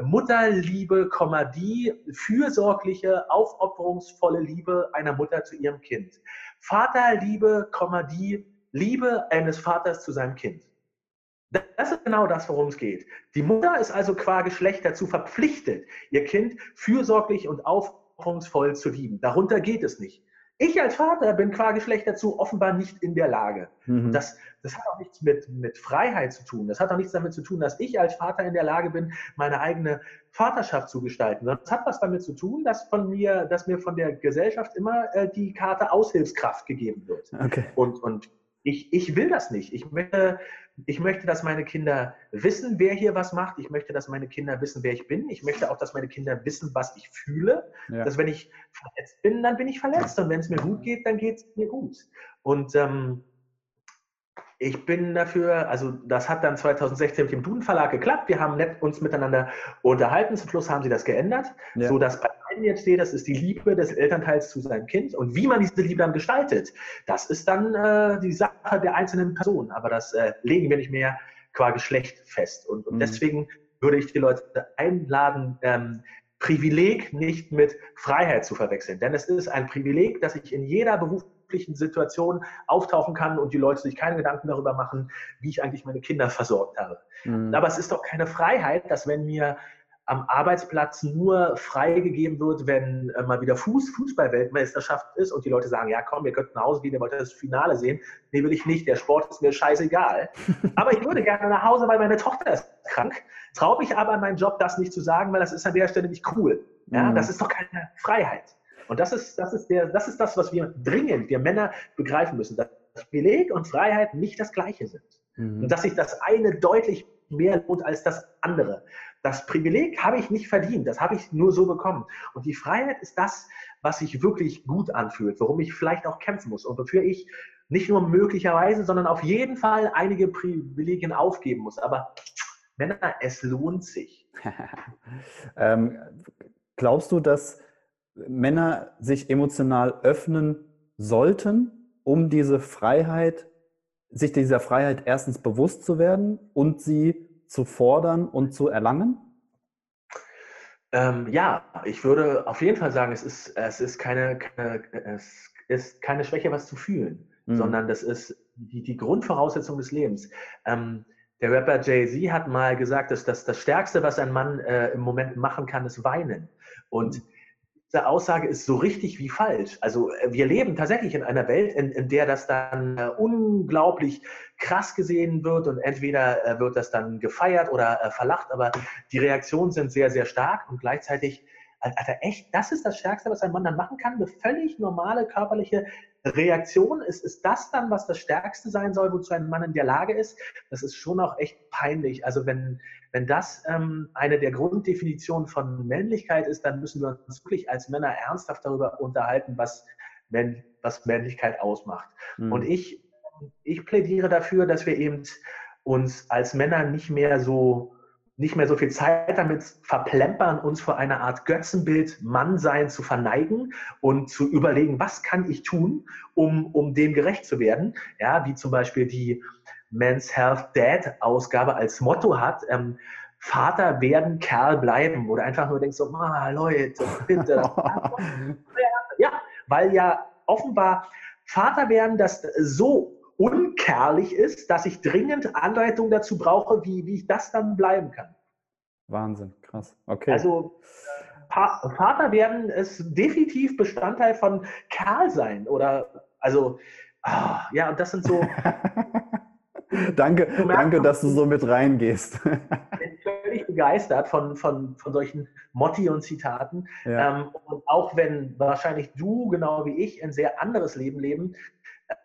Mutterliebe, die fürsorgliche, aufopferungsvolle Liebe einer Mutter zu ihrem Kind. Vaterliebe, die Liebe eines Vaters zu seinem Kind. Das ist genau das, worum es geht. Die Mutter ist also qua Geschlecht dazu verpflichtet, ihr Kind fürsorglich und aufopferungsvoll zu lieben. Darunter geht es nicht. Ich als Vater bin qua Geschlecht dazu offenbar nicht in der Lage. Mhm. Das, das hat auch nichts mit, mit Freiheit zu tun. Das hat auch nichts damit zu tun, dass ich als Vater in der Lage bin, meine eigene Vaterschaft zu gestalten. Das hat was damit zu tun, dass, von mir, dass mir von der Gesellschaft immer äh, die Karte Aushilfskraft gegeben wird. Okay. Und, und ich, ich will das nicht. Ich möchte, ich möchte, dass meine Kinder wissen, wer hier was macht. Ich möchte, dass meine Kinder wissen, wer ich bin. Ich möchte auch, dass meine Kinder wissen, was ich fühle. Ja. Dass wenn ich verletzt bin, dann bin ich verletzt. Und wenn es mir gut geht, dann geht es mir gut. Und ähm, ich bin dafür, also das hat dann 2016 mit dem Duden Verlag geklappt. Wir haben nett uns miteinander unterhalten. Zum Schluss haben sie das geändert, ja. so dass bei einem jetzt steht, das ist die Liebe des Elternteils zu seinem Kind. Und wie man diese Liebe dann gestaltet, das ist dann äh, die Sache der einzelnen Personen. Aber das äh, legen wir nicht mehr qua Geschlecht fest. Und, und mhm. deswegen würde ich die Leute einladen, ähm, Privileg nicht mit Freiheit zu verwechseln. Denn es ist ein Privileg, dass ich in jeder Beruf beruflichen Situation auftauchen kann und die Leute sich keine Gedanken darüber machen, wie ich eigentlich meine Kinder versorgt habe. Mhm. Aber es ist doch keine Freiheit, dass wenn mir am Arbeitsplatz nur freigegeben wird, wenn äh, mal wieder Fuß, Fußball-Weltmeisterschaft ist und die Leute sagen, ja komm, ihr könnt nach Hause gehen, ihr wollt das Finale sehen. Nee, will ich nicht, der Sport ist mir scheißegal. aber ich würde gerne nach Hause, weil meine Tochter ist krank. Traue mich aber an meinen Job, das nicht zu sagen, weil das ist an der Stelle nicht cool. Ja, mhm. Das ist doch keine Freiheit. Und das ist, das, ist der, das ist das, was wir dringend, wir Männer, begreifen müssen, dass Privileg und Freiheit nicht das Gleiche sind. Mhm. Und dass sich das eine deutlich mehr lohnt als das andere. Das Privileg habe ich nicht verdient, das habe ich nur so bekommen. Und die Freiheit ist das, was sich wirklich gut anfühlt, worum ich vielleicht auch kämpfen muss und wofür ich nicht nur möglicherweise, sondern auf jeden Fall einige Privilegien aufgeben muss. Aber Männer, es lohnt sich. ähm, glaubst du, dass Männer sich emotional öffnen sollten, um diese Freiheit, sich dieser Freiheit erstens bewusst zu werden und sie zu fordern und zu erlangen? Ähm, ja, ich würde auf jeden Fall sagen, es ist, es ist, keine, keine es ist keine Schwäche, was zu fühlen, mhm. sondern das ist die, die Grundvoraussetzung des Lebens. Ähm, der Rapper Jay-Z hat mal gesagt, dass das, das Stärkste, was ein Mann äh, im Moment machen kann, ist weinen. Und mhm diese Aussage ist so richtig wie falsch. Also äh, wir leben tatsächlich in einer Welt, in, in der das dann äh, unglaublich krass gesehen wird und entweder äh, wird das dann gefeiert oder verlacht, aber die Reaktionen sind sehr, sehr stark und gleichzeitig Alter, echt, das ist das Stärkste, was ein Mann dann machen kann. Eine völlig normale körperliche Reaktion. Ist, ist das dann, was das Stärkste sein soll, wozu ein Mann in der Lage ist? Das ist schon auch echt peinlich. Also wenn, wenn das ähm, eine der Grunddefinitionen von Männlichkeit ist, dann müssen wir uns wirklich als Männer ernsthaft darüber unterhalten, was, Männ was Männlichkeit ausmacht. Mhm. Und ich, ich plädiere dafür, dass wir eben uns als Männer nicht mehr so nicht mehr so viel Zeit damit verplempern, uns vor einer Art Götzenbild Mannsein zu verneigen und zu überlegen, was kann ich tun, um, um dem gerecht zu werden. Ja, wie zum Beispiel die Men's Health Dad Ausgabe als Motto hat, ähm, Vater werden, Kerl bleiben. Oder einfach nur denkst so, ah, Leute, bitte. ja, weil ja offenbar Vater werden das so unkerlich ist, dass ich dringend Anleitung dazu brauche, wie, wie ich das dann bleiben kann. Wahnsinn, krass. Okay. Also pa Vater werden ist definitiv Bestandteil von Kerl sein oder also ah, ja, und das sind so. danke, danke, dass du so mit reingehst. ich bin völlig begeistert von, von, von solchen Motti und Zitaten. Ja. Ähm, und auch wenn wahrscheinlich du, genau wie ich, ein sehr anderes Leben leben,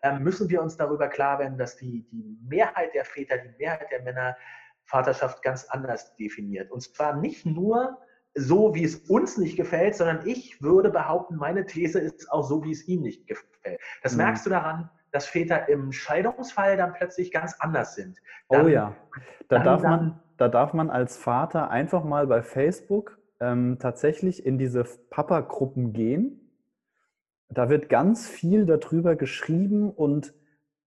ähm, müssen wir uns darüber klar werden, dass die, die Mehrheit der Väter, die Mehrheit der Männer Vaterschaft ganz anders definiert. Und zwar nicht nur so, wie es uns nicht gefällt, sondern ich würde behaupten, meine These ist auch so, wie es ihm nicht gefällt. Das mhm. merkst du daran, dass Väter im Scheidungsfall dann plötzlich ganz anders sind. Oh dann, oh ja, da, dann, darf man, da darf man als Vater einfach mal bei Facebook ähm, tatsächlich in diese Papa-Gruppen gehen da wird ganz viel darüber geschrieben und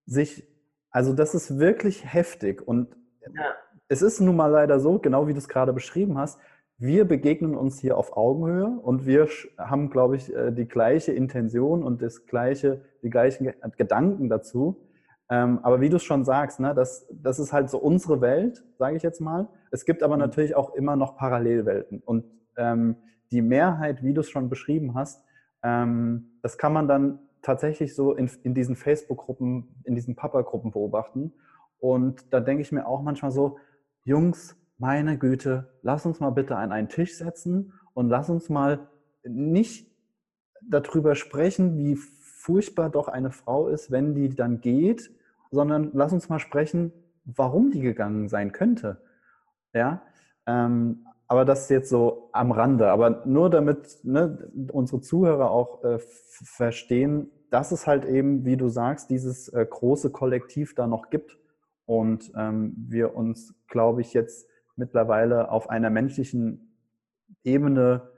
sich, also das ist wirklich heftig. Und ja. es ist nun mal leider so, genau wie du es gerade beschrieben hast, wir begegnen uns hier auf Augenhöhe und wir haben, glaube ich, äh, die gleiche Intention und das gleiche, die gleichen Gedanken dazu. Ähm, aber wie du es schon sagst, ne, das, das ist halt so unsere Welt, sage ich jetzt mal. Es gibt aber mhm. natürlich auch immer noch Parallelwelten. Und ähm, die Mehrheit, wie du es schon beschrieben hast, ähm, das kann man dann tatsächlich so in, in diesen Facebook-Gruppen, in diesen Papa-Gruppen beobachten. Und da denke ich mir auch manchmal so, Jungs, meine Güte, lass uns mal bitte an einen Tisch setzen und lass uns mal nicht darüber sprechen, wie furchtbar doch eine Frau ist, wenn die dann geht, sondern lass uns mal sprechen, warum die gegangen sein könnte. Ja, ähm, aber das jetzt so am Rande. Aber nur damit ne, unsere Zuhörer auch äh, verstehen, dass es halt eben, wie du sagst, dieses äh, große Kollektiv da noch gibt. Und ähm, wir uns, glaube ich, jetzt mittlerweile auf einer menschlichen Ebene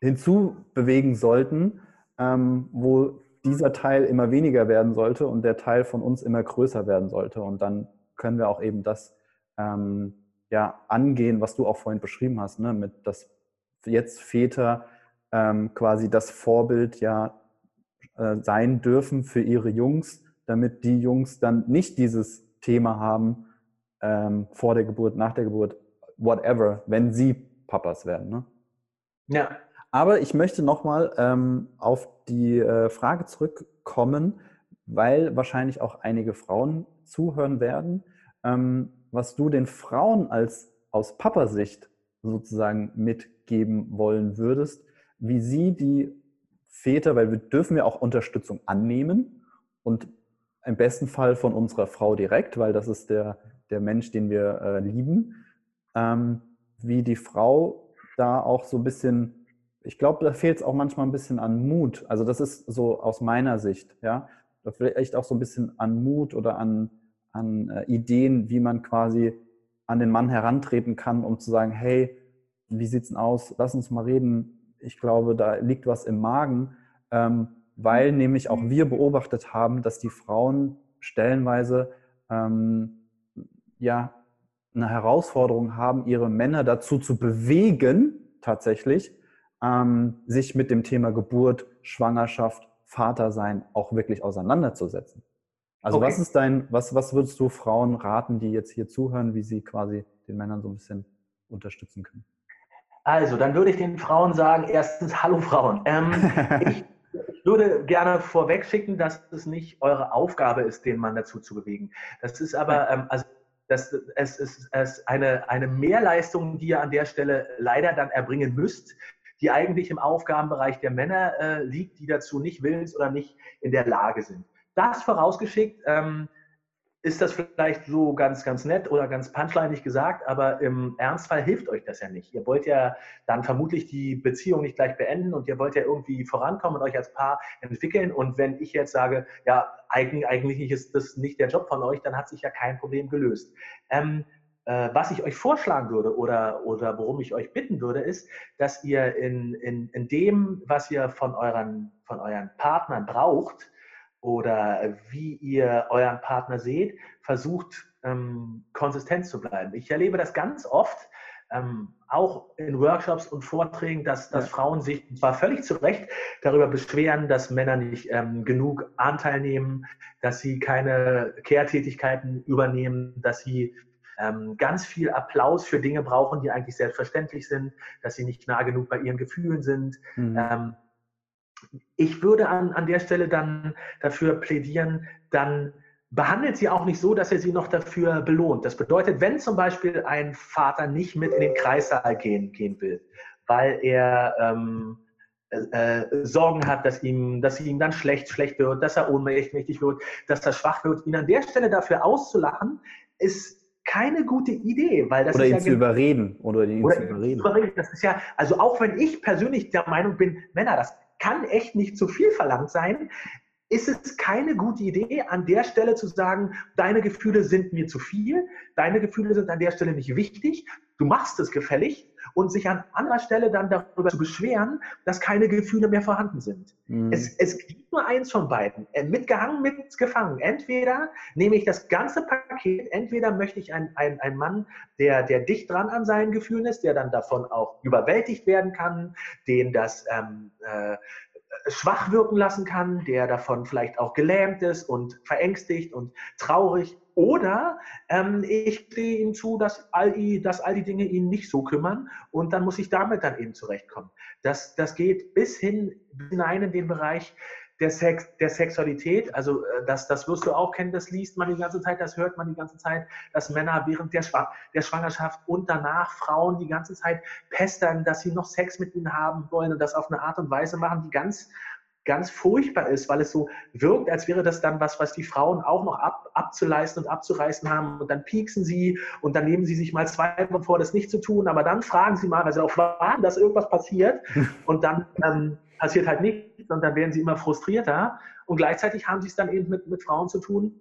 hinzubewegen sollten, ähm, wo dieser Teil immer weniger werden sollte und der Teil von uns immer größer werden sollte. Und dann können wir auch eben das ähm, ja, angehen, was du auch vorhin beschrieben hast, ne? mit dass jetzt Väter ähm, quasi das Vorbild ja äh, sein dürfen für ihre Jungs, damit die Jungs dann nicht dieses Thema haben ähm, vor der Geburt, nach der Geburt, whatever, wenn sie Papas werden. Ne? Ja. Aber ich möchte nochmal ähm, auf die äh, Frage zurückkommen, weil wahrscheinlich auch einige Frauen zuhören werden. Ähm, was du den Frauen als aus Papasicht sozusagen mitgeben wollen würdest, wie sie die Väter, weil wir dürfen ja auch Unterstützung annehmen und im besten Fall von unserer Frau direkt, weil das ist der, der Mensch, den wir äh, lieben, ähm, wie die Frau da auch so ein bisschen, ich glaube, da fehlt es auch manchmal ein bisschen an Mut. Also das ist so aus meiner Sicht, ja. oder vielleicht auch so ein bisschen an Mut oder an, an äh, Ideen, wie man quasi an den Mann herantreten kann, um zu sagen, hey, wie sieht's denn aus? Lass uns mal reden. Ich glaube, da liegt was im Magen, ähm, weil nämlich auch wir beobachtet haben, dass die Frauen stellenweise ähm, ja eine Herausforderung haben, ihre Männer dazu zu bewegen, tatsächlich, ähm, sich mit dem Thema Geburt, Schwangerschaft, Vatersein auch wirklich auseinanderzusetzen. Also okay. was ist dein, was, was würdest du Frauen raten, die jetzt hier zuhören, wie sie quasi den Männern so ein bisschen unterstützen können? Also, dann würde ich den Frauen sagen, erstens, hallo Frauen. Ähm, ich, würde gerne vorweg schicken, dass es nicht eure Aufgabe ist, den Mann dazu zu bewegen. Das ist aber, ähm, also das, es ist es eine, eine Mehrleistung, die ihr an der Stelle leider dann erbringen müsst, die eigentlich im Aufgabenbereich der Männer äh, liegt, die dazu nicht willens oder nicht in der Lage sind. Das vorausgeschickt, ähm, ist das vielleicht so ganz, ganz nett oder ganz punchlinig gesagt, aber im Ernstfall hilft euch das ja nicht. Ihr wollt ja dann vermutlich die Beziehung nicht gleich beenden und ihr wollt ja irgendwie vorankommen und euch als Paar entwickeln. Und wenn ich jetzt sage, ja, eigentlich ist das nicht der Job von euch, dann hat sich ja kein Problem gelöst. Ähm, äh, was ich euch vorschlagen würde oder, oder worum ich euch bitten würde, ist, dass ihr in, in, in dem, was ihr von euren, von euren Partnern braucht, oder wie ihr euren Partner seht, versucht ähm, konsistent zu bleiben. Ich erlebe das ganz oft, ähm, auch in Workshops und Vorträgen, dass, dass ja. Frauen sich zwar völlig zu Recht darüber beschweren, dass Männer nicht ähm, genug Anteil nehmen, dass sie keine Kehrtätigkeiten übernehmen, dass sie ähm, ganz viel Applaus für Dinge brauchen, die eigentlich selbstverständlich sind, dass sie nicht nah genug bei ihren Gefühlen sind. Mhm. Ich würde an, an der Stelle dann dafür plädieren, dann behandelt sie auch nicht so, dass er sie noch dafür belohnt. Das bedeutet, wenn zum Beispiel ein Vater nicht mit in den Kreissaal gehen, gehen will, weil er ähm, äh, Sorgen hat, dass ihm, dass ihm dann schlecht, schlecht wird, dass er ohnmächtig wird, dass er schwach wird, ihn an der Stelle dafür auszulachen, ist keine gute Idee, weil das oder ist ihn ja zu überreden oder ihn oder zu überreden. überreden. Das ist ja, also auch wenn ich persönlich der Meinung bin, Männer, das kann echt nicht zu viel verlangt sein. Ist es keine gute Idee, an der Stelle zu sagen, deine Gefühle sind mir zu viel, deine Gefühle sind an der Stelle nicht wichtig, du machst es gefällig und sich an anderer Stelle dann darüber zu beschweren, dass keine Gefühle mehr vorhanden sind. Mhm. Es, es gibt nur eins von beiden, äh, mitgehangen, mitgefangen. Entweder nehme ich das ganze Paket, entweder möchte ich einen ein Mann, der, der dicht dran an seinen Gefühlen ist, der dann davon auch überwältigt werden kann, den das ähm, äh, schwach wirken lassen kann, der davon vielleicht auch gelähmt ist und verängstigt und traurig oder ähm, ich stehe ihm zu, dass all, die, dass all die Dinge ihn nicht so kümmern und dann muss ich damit dann eben zurechtkommen. Das, das geht bis hin hinein in den Bereich der, Sex, der Sexualität. Also äh, das, das wirst du auch kennen, das liest man die ganze Zeit, das hört man die ganze Zeit, dass Männer während der, der Schwangerschaft und danach Frauen die ganze Zeit pestern, dass sie noch Sex mit ihnen haben wollen und das auf eine Art und Weise machen, die ganz ganz furchtbar ist, weil es so wirkt, als wäre das dann was, was die Frauen auch noch ab, abzuleisten und abzureißen haben. Und dann pieksen sie und dann nehmen sie sich mal zwei Wochen vor, das nicht zu tun, aber dann fragen sie mal, weil sie auch warten, dass irgendwas passiert. Und dann ähm, passiert halt nichts und dann werden sie immer frustrierter. Und gleichzeitig haben sie es dann eben mit, mit Frauen zu tun,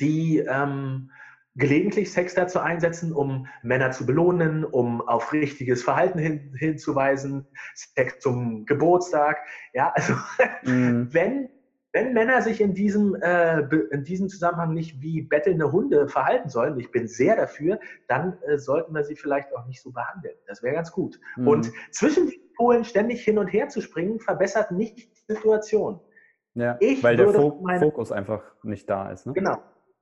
die ähm, gelegentlich Sex dazu einsetzen, um Männer zu belohnen, um auf richtiges Verhalten hin, hinzuweisen, Sex zum Geburtstag. Ja, also mhm. wenn, wenn Männer sich in diesem, äh, in diesem Zusammenhang nicht wie bettelnde Hunde verhalten sollen, ich bin sehr dafür, dann äh, sollten wir sie vielleicht auch nicht so behandeln. Das wäre ganz gut. Mhm. Und zwischen den Polen ständig hin und her zu springen, verbessert nicht die Situation. Ja, ich weil der Fokus einfach nicht da ist. Ne? Genau.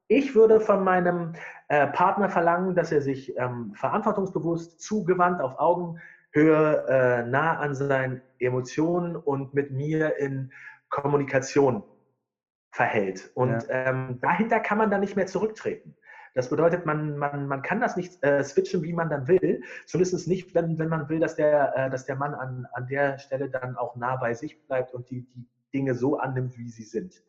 Ich würde von meinem äh, Partner verlangen, dass er sich ähm, verantwortungsbewusst, zugewandt, auf Augenhöhe, äh, nah an seinen Emotionen und mit mir in Kommunikation verhält. Und ja. ähm, dahinter kann man dann nicht mehr zurücktreten. Das bedeutet, man, man, man kann das nicht äh, switchen, wie man dann will. Zumindest nicht, wenn, wenn man will, dass der, äh, dass der Mann an, an der Stelle dann auch nah bei sich bleibt und die, die Dinge so annimmt, wie sie sind.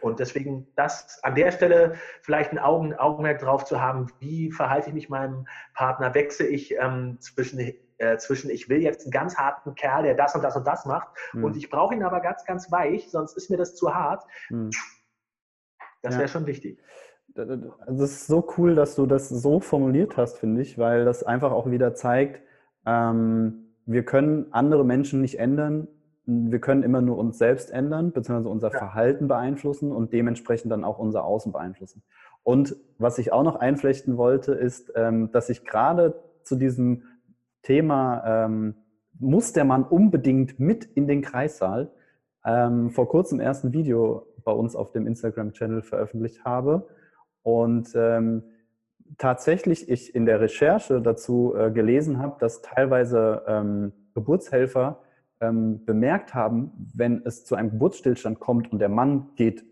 Und deswegen das an der Stelle vielleicht ein Augen, Augenmerk drauf zu haben, wie verhalte ich mich meinem Partner, wechsle ich ähm, zwischen, äh, zwischen, ich will jetzt einen ganz harten Kerl, der das und das und das macht, mhm. und ich brauche ihn aber ganz, ganz weich, sonst ist mir das zu hart. Mhm. Das wäre ja. schon wichtig. Das ist so cool, dass du das so formuliert hast, finde ich, weil das einfach auch wieder zeigt, ähm, wir können andere Menschen nicht ändern. Wir können immer nur uns selbst ändern, beziehungsweise unser ja. Verhalten beeinflussen und dementsprechend dann auch unser Außen beeinflussen. Und was ich auch noch einflechten wollte, ist, ähm, dass ich gerade zu diesem Thema, ähm, muss der Mann unbedingt mit in den Kreissaal, ähm, vor kurzem erst ein Video bei uns auf dem Instagram-Channel veröffentlicht habe. Und tatsächlich ich in der Recherche dazu äh, gelesen habe, dass teilweise Geburtshelfer ähm, bemerkt haben, wenn es zu einem Geburtsstillstand kommt und der Mann geht,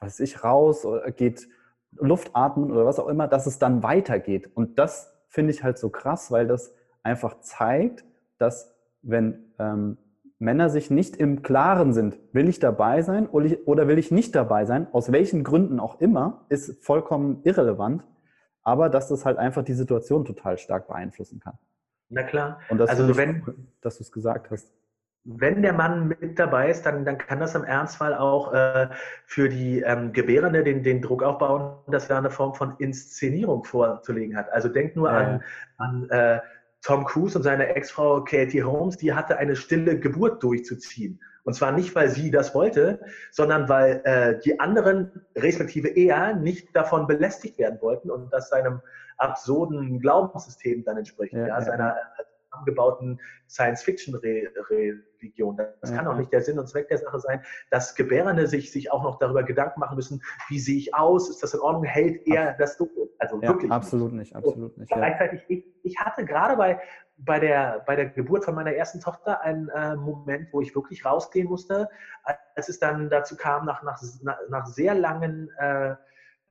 weiß ich, raus oder geht Luft atmen oder was auch immer, dass es dann weitergeht. Und das finde ich halt so krass, weil das einfach zeigt, dass wenn ähm, Männer sich nicht im Klaren sind, will ich dabei sein oder will ich nicht dabei sein, aus welchen Gründen auch immer, ist vollkommen irrelevant, aber dass das halt einfach die Situation total stark beeinflussen kann. Na klar. Und das also wenn, dass du es gesagt hast. Wenn der Mann mit dabei ist, dann, dann kann das im Ernstfall auch äh, für die ähm, Gebärende den, den Druck aufbauen, dass er eine Form von Inszenierung vorzulegen hat. Also denk nur ja. an, an äh, Tom Cruise und seine Ex-Frau Katie Holmes, die hatte eine stille Geburt durchzuziehen. Und zwar nicht, weil sie das wollte, sondern weil äh, die anderen, respektive er, nicht davon belästigt werden wollten und das seinem absurden Glaubenssystem dann entspricht, ja, ja, seiner angebauten Science-Fiction-Religion. Das kann auch nicht der Sinn und Zweck der Sache sein, dass Gebärende sich, sich auch noch darüber Gedanken machen müssen, wie sehe ich aus, ist das in Ordnung, hält er das dunkel? Also ja, wirklich. Absolut nicht, absolut nicht. Gleichzeitig, ich, ich hatte gerade bei, bei, der, bei der Geburt von meiner ersten Tochter einen äh, Moment, wo ich wirklich rausgehen musste, als es dann dazu kam, nach, nach, nach sehr langen äh,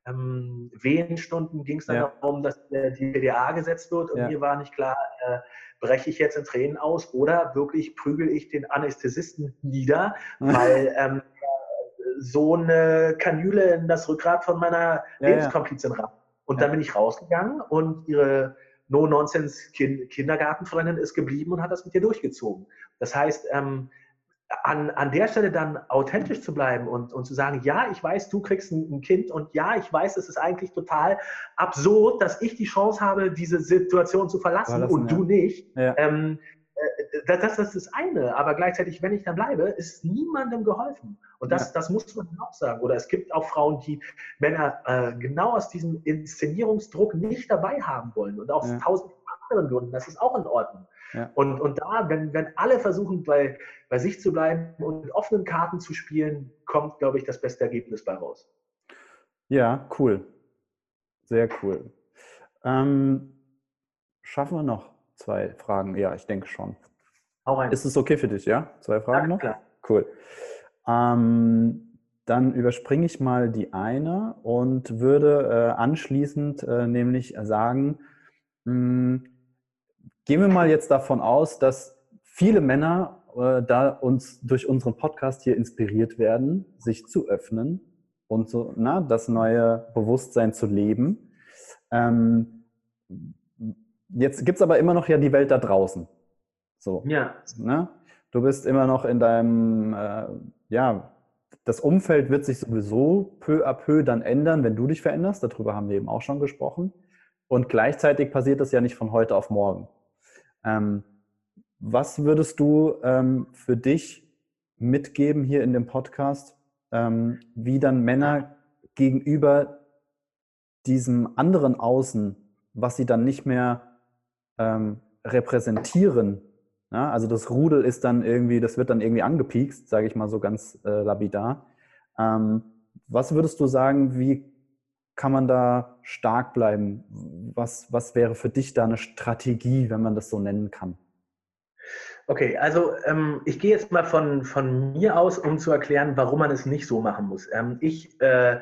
ähm, Wehenstunden ging es dann ja. darum, dass äh, die PDA gesetzt wird und ja. mir war nicht klar, äh, breche ich jetzt in Tränen aus oder wirklich prügel ich den Anästhesisten nieder, weil ähm, so eine Kanüle in das Rückgrat von meiner ja, Lebenskomplizin ran. Und dann bin ich rausgegangen und ihre No-Nonsense-Kindergartenfreundin ist geblieben und hat das mit ihr durchgezogen. Das heißt, ähm, an, an der Stelle dann authentisch zu bleiben und, und zu sagen, ja, ich weiß, du kriegst ein, ein, Kind und ja, ich weiß, es ist eigentlich total absurd, dass ich die Chance habe, diese Situation zu verlassen, verlassen und ja. du nicht. Ja. Ähm, äh, das, das, ist das eine, aber gleichzeitig, wenn ich dann bleibe, ist niemandem geholfen. Und das, ja. das muss man auch sagen. Oder es gibt auch Frauen, die Männer äh, genau aus diesem Inszenierungsdruck nicht dabei haben wollen und aus tausend anderen Gründen. Das ist auch in Ordnung. Ja. Und, und da, wenn, wenn alle versuchen, bei, bei sich zu bleiben und mit offenen Karten zu spielen, kommt, glaube ich, das beste Ergebnis bei raus. Ja, cool. Sehr cool. Ähm, schaffen wir noch zwei Fragen? Ja, ich denke schon. Auch rein. Ist es okay für dich, ja? Zwei Fragen ja, noch? Klar. Cool. Ähm, dann überspringe ich mal die eine und würde äh, anschließend äh, nämlich sagen, mh, hm, Gehen wir mal jetzt davon aus, dass viele Männer äh, da uns durch unseren Podcast hier inspiriert werden, sich zu öffnen und so, na, das neue Bewusstsein zu leben. Ähm, jetzt gibt es aber immer noch ja die Welt da draußen. So. Ja. Ne? Du bist immer noch in deinem, äh, ja, das Umfeld wird sich sowieso peu à peu dann ändern, wenn du dich veränderst. Darüber haben wir eben auch schon gesprochen. Und gleichzeitig passiert das ja nicht von heute auf morgen. Ähm, was würdest du ähm, für dich mitgeben hier in dem Podcast, ähm, wie dann Männer gegenüber diesem anderen Außen, was sie dann nicht mehr ähm, repräsentieren, ja, also das Rudel ist dann irgendwie, das wird dann irgendwie angepiekst, sage ich mal so ganz äh, lapidar. Ähm, was würdest du sagen, wie kann man da stark bleiben? Was, was wäre für dich da eine Strategie, wenn man das so nennen kann? Okay, also ähm, ich gehe jetzt mal von, von mir aus, um zu erklären, warum man es nicht so machen muss. Ähm, ich äh,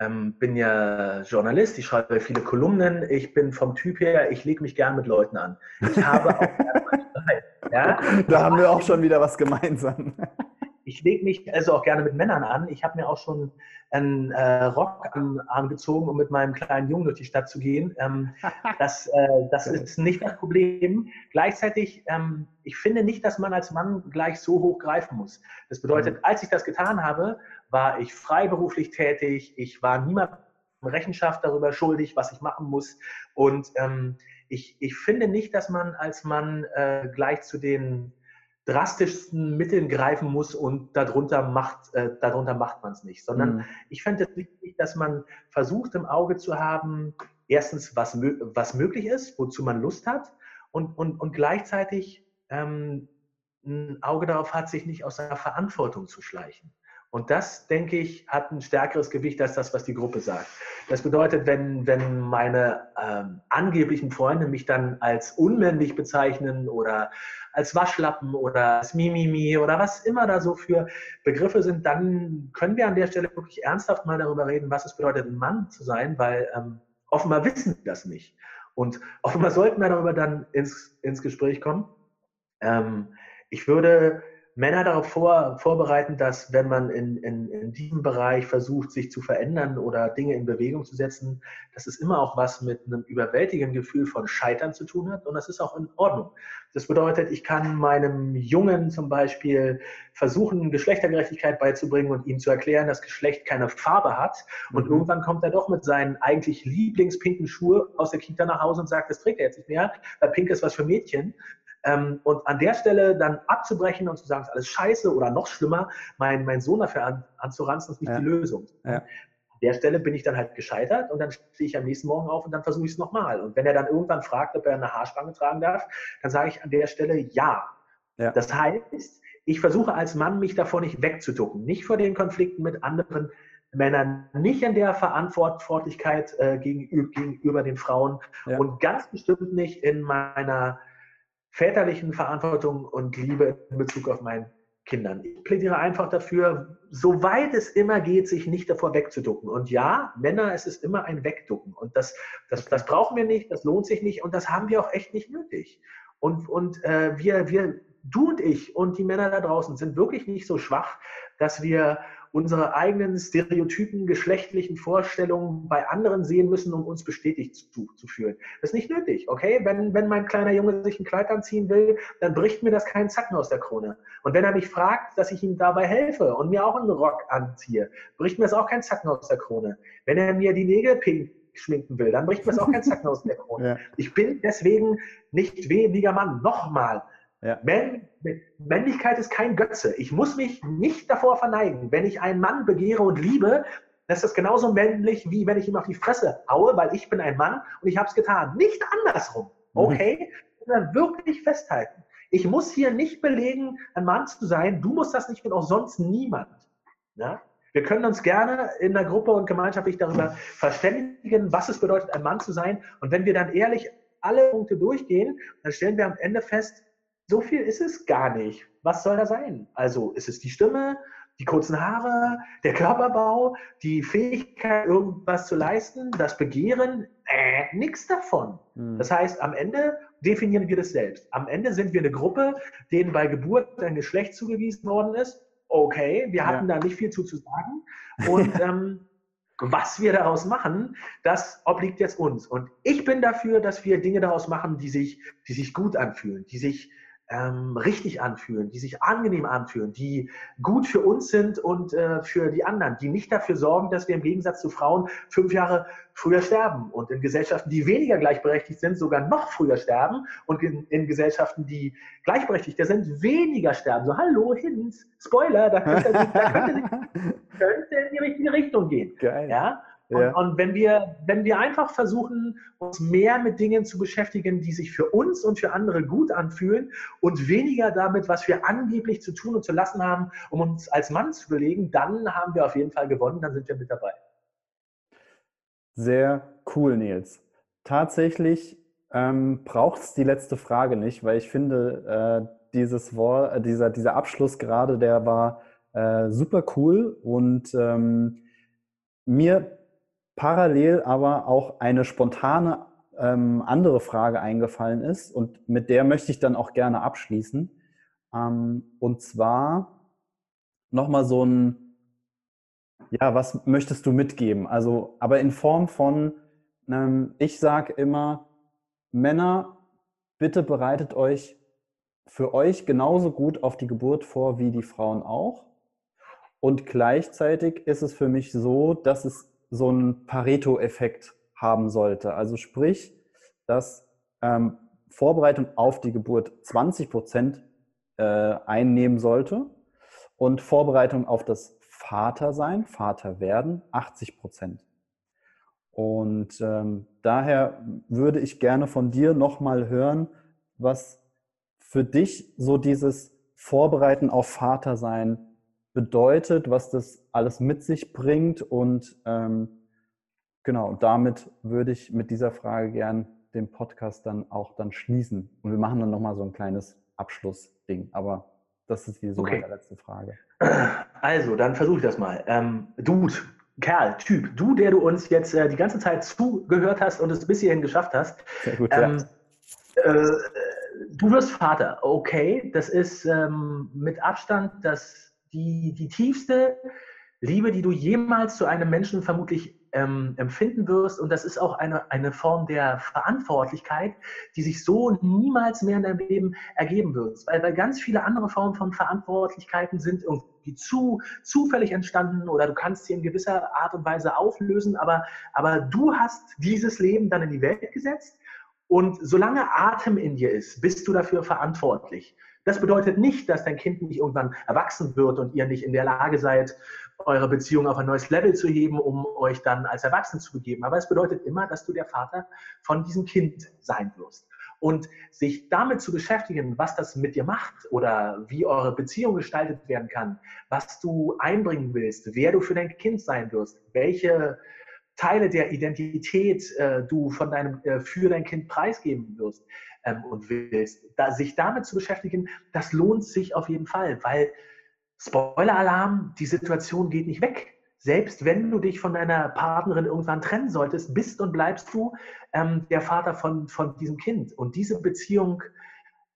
ähm, bin ja Journalist, ich schreibe viele Kolumnen, ich bin vom Typ her, ich lege mich gern mit Leuten an. Ich habe auch ja? Da haben wir auch schon wieder was gemeinsam. Ich lege mich also auch gerne mit Männern an. Ich habe mir auch schon einen äh, Rock an, angezogen, um mit meinem kleinen Jungen durch die Stadt zu gehen. Ähm, das äh, das ist nicht das Problem. Gleichzeitig, ähm, ich finde nicht, dass man als Mann gleich so hoch greifen muss. Das bedeutet, mhm. als ich das getan habe, war ich freiberuflich tätig. Ich war niemandem Rechenschaft darüber schuldig, was ich machen muss. Und ähm, ich, ich finde nicht, dass man als Mann äh, gleich zu den drastischsten Mitteln greifen muss und darunter macht, äh, darunter macht man es nicht, sondern mhm. ich fände es wichtig, dass man versucht im Auge zu haben, erstens, was, was möglich ist, wozu man Lust hat und, und, und gleichzeitig ähm, ein Auge darauf hat, sich nicht aus seiner Verantwortung zu schleichen. Und das, denke ich, hat ein stärkeres Gewicht als das, was die Gruppe sagt. Das bedeutet, wenn, wenn meine ähm, angeblichen Freunde mich dann als unmännlich bezeichnen oder als Waschlappen oder als Mimimi oder was immer da so für Begriffe sind, dann können wir an der Stelle wirklich ernsthaft mal darüber reden, was es bedeutet, ein Mann zu sein, weil ähm, offenbar wissen wir das nicht. Und offenbar sollten wir darüber dann ins, ins Gespräch kommen. Ähm, ich würde Männer darauf vor, vorbereiten, dass wenn man in, in, in diesem Bereich versucht, sich zu verändern oder Dinge in Bewegung zu setzen, dass es immer auch was mit einem überwältigenden Gefühl von Scheitern zu tun hat und das ist auch in Ordnung. Das bedeutet, ich kann meinem Jungen zum Beispiel versuchen, Geschlechtergerechtigkeit beizubringen und ihm zu erklären, dass Geschlecht keine Farbe hat und mhm. irgendwann kommt er doch mit seinen eigentlich lieblingspinken Schuhe aus der Kita nach Hause und sagt, das trägt er jetzt nicht mehr, weil pink ist was für Mädchen ähm, und an der Stelle dann abzubrechen und zu sagen, es ist alles scheiße oder noch schlimmer, meinen mein Sohn dafür an, anzuranzen, ist nicht ja. die Lösung. Ja. An der Stelle bin ich dann halt gescheitert und dann stehe ich am nächsten Morgen auf und dann versuche ich es nochmal. Und wenn er dann irgendwann fragt, ob er eine Haarspange tragen darf, dann sage ich an der Stelle ja. ja. Das heißt, ich versuche als Mann, mich davor nicht wegzuducken, nicht vor den Konflikten mit anderen Männern, nicht in der Verantwortlichkeit äh, gegenüber, gegenüber den Frauen ja. und ganz bestimmt nicht in meiner väterlichen Verantwortung und Liebe in Bezug auf meinen Kindern. Ich plädiere einfach dafür, soweit es immer geht, sich nicht davor wegzuducken. Und ja, Männer, es ist immer ein Wegducken. Und das, das, das brauchen wir nicht, das lohnt sich nicht und das haben wir auch echt nicht nötig. Und, und äh, wir, wir, du und ich und die Männer da draußen sind wirklich nicht so schwach, dass wir unsere eigenen stereotypen geschlechtlichen Vorstellungen bei anderen sehen müssen, um uns bestätigt zu, zu fühlen. Das ist nicht nötig, okay? Wenn, wenn mein kleiner Junge sich ein Kleid anziehen will, dann bricht mir das keinen Zacken aus der Krone. Und wenn er mich fragt, dass ich ihm dabei helfe und mir auch einen Rock anziehe, bricht mir das auch keinen Zacken aus der Krone. Wenn er mir die Nägel pink schminken will, dann bricht mir das auch keinen Zacken aus der Krone. Ja. Ich bin deswegen nicht weniger Mann. Nochmal, ja. Männlichkeit ist kein Götze. Ich muss mich nicht davor verneigen. Wenn ich einen Mann begehre und liebe, dann ist das genauso männlich, wie wenn ich ihm auf die Fresse haue, weil ich bin ein Mann und ich habe es getan. Nicht andersrum. Okay? Sondern wirklich festhalten. Ich muss hier nicht belegen, ein Mann zu sein. Du musst das nicht und auch sonst niemand. Ja? Wir können uns gerne in der Gruppe und gemeinschaftlich darüber verständigen, was es bedeutet, ein Mann zu sein. Und wenn wir dann ehrlich alle Punkte durchgehen, dann stellen wir am Ende fest, so viel ist es gar nicht. Was soll da sein? Also ist es die Stimme, die kurzen Haare, der Körperbau, die Fähigkeit, irgendwas zu leisten, das Begehren, äh, nichts davon. Mhm. Das heißt, am Ende definieren wir das selbst. Am Ende sind wir eine Gruppe, denen bei Geburt ein Geschlecht zugewiesen worden ist. Okay, wir hatten ja. da nicht viel zu, zu sagen. Und ähm, was wir daraus machen, das obliegt jetzt uns. Und ich bin dafür, dass wir Dinge daraus machen, die sich, die sich gut anfühlen, die sich ähm, richtig anfühlen, die sich angenehm anfühlen, die gut für uns sind und äh, für die anderen, die nicht dafür sorgen, dass wir im Gegensatz zu Frauen fünf Jahre früher sterben und in Gesellschaften, die weniger gleichberechtigt sind, sogar noch früher sterben und in, in Gesellschaften, die gleichberechtigter sind, weniger sterben. So, hallo, Hinz, Spoiler, da könnte, da könnte, könnte in die richtige Richtung gehen. Geil. Ja? Ja. Und, wenn, wir, wenn wir einfach versuchen, uns mehr mit Dingen zu beschäftigen, die sich für uns und für andere gut anfühlen und weniger damit, was wir angeblich zu tun und zu lassen haben, um uns als Mann zu belegen, dann haben wir auf jeden Fall gewonnen, dann sind wir mit dabei. Sehr cool, Nils. Tatsächlich ähm, braucht es die letzte Frage nicht, weil ich finde, äh, dieses Wort, äh, dieser, dieser Abschluss gerade, der war äh, super cool und ähm, mir parallel aber auch eine spontane ähm, andere Frage eingefallen ist und mit der möchte ich dann auch gerne abschließen. Ähm, und zwar nochmal so ein, ja, was möchtest du mitgeben? Also, aber in Form von, ähm, ich sage immer, Männer, bitte bereitet euch für euch genauso gut auf die Geburt vor wie die Frauen auch. Und gleichzeitig ist es für mich so, dass es so einen Pareto-Effekt haben sollte. Also sprich, dass ähm, Vorbereitung auf die Geburt 20 Prozent äh, einnehmen sollte und Vorbereitung auf das Vatersein, Vaterwerden 80 Prozent. Und ähm, daher würde ich gerne von dir nochmal hören, was für dich so dieses Vorbereiten auf Vatersein bedeutet, was das alles mit sich bringt. Und ähm, genau, damit würde ich mit dieser Frage gern den Podcast dann auch dann schließen. Und wir machen dann nochmal so ein kleines Abschlussding. Aber das ist hier so okay. letzte Frage. Also, dann versuche ich das mal. Ähm, Dude, Kerl, Typ, du, der du uns jetzt äh, die ganze Zeit zugehört hast und es bis hierhin geschafft hast. Sehr gut, ähm, ja. äh, du wirst Vater, okay. Das ist ähm, mit Abstand das, die, die tiefste Liebe, die du jemals zu einem Menschen vermutlich ähm, empfinden wirst. Und das ist auch eine, eine Form der Verantwortlichkeit, die sich so niemals mehr in deinem Leben ergeben wird. Weil, weil ganz viele andere Formen von Verantwortlichkeiten sind irgendwie zu zufällig entstanden oder du kannst sie in gewisser Art und Weise auflösen, aber, aber du hast dieses Leben dann in die Welt gesetzt. Und solange Atem in dir ist, bist du dafür verantwortlich. Das bedeutet nicht, dass dein Kind nicht irgendwann erwachsen wird und ihr nicht in der Lage seid, eure Beziehung auf ein neues Level zu heben, um euch dann als Erwachsen zu begeben. Aber es bedeutet immer, dass du der Vater von diesem Kind sein wirst. Und sich damit zu beschäftigen, was das mit dir macht oder wie eure Beziehung gestaltet werden kann, was du einbringen willst, wer du für dein Kind sein wirst, welche Teile der Identität äh, du von deinem, äh, für dein Kind preisgeben wirst ähm, und willst, da, sich damit zu beschäftigen, das lohnt sich auf jeden Fall, weil Spoiler-Alarm, die Situation geht nicht weg. Selbst wenn du dich von deiner Partnerin irgendwann trennen solltest, bist und bleibst du ähm, der Vater von, von diesem Kind. Und diese Beziehung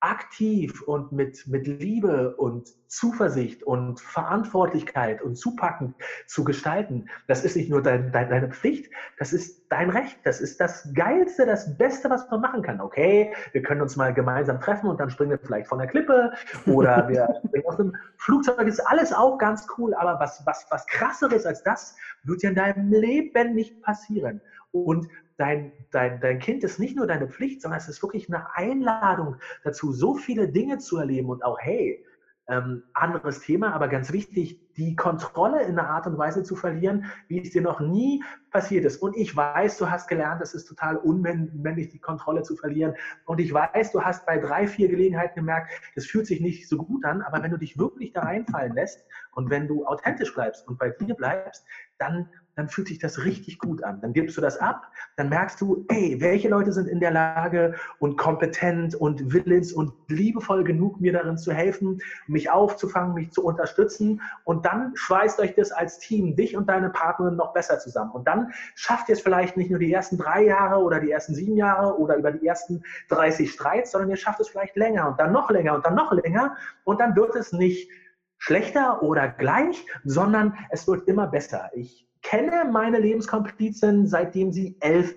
aktiv und mit, mit Liebe und Zuversicht und Verantwortlichkeit und zupackend zu gestalten, das ist nicht nur dein, dein, deine Pflicht, das ist dein Recht. Das ist das Geilste, das Beste, was man machen kann. Okay, wir können uns mal gemeinsam treffen und dann springen wir vielleicht von der Klippe oder wir springen aus einem Flugzeug. Ist alles auch ganz cool, aber was, was, was krasseres als das wird ja in deinem Leben nicht passieren. Und dein, dein, dein Kind ist nicht nur deine Pflicht, sondern es ist wirklich eine Einladung dazu, so viele Dinge zu erleben und auch, hey, ähm, anderes Thema, aber ganz wichtig, die Kontrolle in einer Art und Weise zu verlieren, wie es dir noch nie passiert ist. Und ich weiß, du hast gelernt, es ist total unmännlich, die Kontrolle zu verlieren. Und ich weiß, du hast bei drei, vier Gelegenheiten gemerkt, das fühlt sich nicht so gut an, aber wenn du dich wirklich da reinfallen lässt und wenn du authentisch bleibst und bei dir bleibst, dann dann fühlt sich das richtig gut an. Dann gibst du das ab, dann merkst du, ey, welche Leute sind in der Lage und kompetent und willens und liebevoll genug, mir darin zu helfen, mich aufzufangen, mich zu unterstützen. Und dann schweißt euch das als Team, dich und deine Partnerin noch besser zusammen. Und dann schafft ihr es vielleicht nicht nur die ersten drei Jahre oder die ersten sieben Jahre oder über die ersten 30 Streits, sondern ihr schafft es vielleicht länger und dann noch länger und dann noch länger. Und dann wird es nicht schlechter oder gleich, sondern es wird immer besser. Ich kenne meine Lebenskomplizin, seitdem sie elf.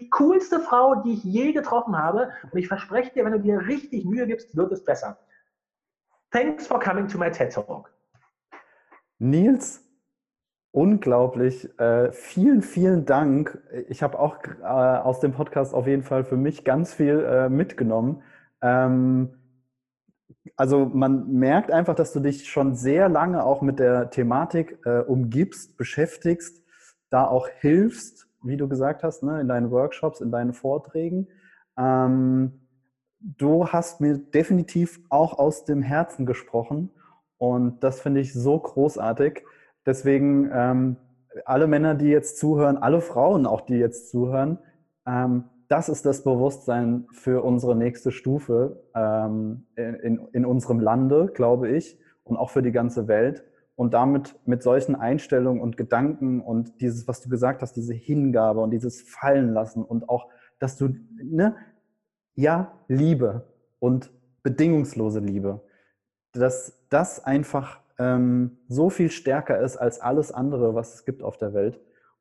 Die coolste Frau, die ich je getroffen habe. Und ich verspreche dir, wenn du dir richtig Mühe gibst, wird es besser. Thanks for coming to my TED Talk. Nils, unglaublich. Äh, vielen, vielen Dank. Ich habe auch äh, aus dem Podcast auf jeden Fall für mich ganz viel äh, mitgenommen. Ähm, also man merkt einfach, dass du dich schon sehr lange auch mit der Thematik äh, umgibst, beschäftigst, da auch hilfst, wie du gesagt hast, ne, in deinen Workshops, in deinen Vorträgen. Ähm, du hast mir definitiv auch aus dem Herzen gesprochen und das finde ich so großartig. Deswegen ähm, alle Männer, die jetzt zuhören, alle Frauen auch, die jetzt zuhören, ähm, das ist das Bewusstsein für unsere nächste Stufe ähm, in, in unserem Lande, glaube ich, und auch für die ganze Welt. Und damit mit solchen Einstellungen und Gedanken und dieses, was du gesagt hast, diese Hingabe und dieses Fallenlassen und auch, dass du, ne, ja, Liebe und bedingungslose Liebe, dass das einfach ähm, so viel stärker ist als alles andere, was es gibt auf der Welt.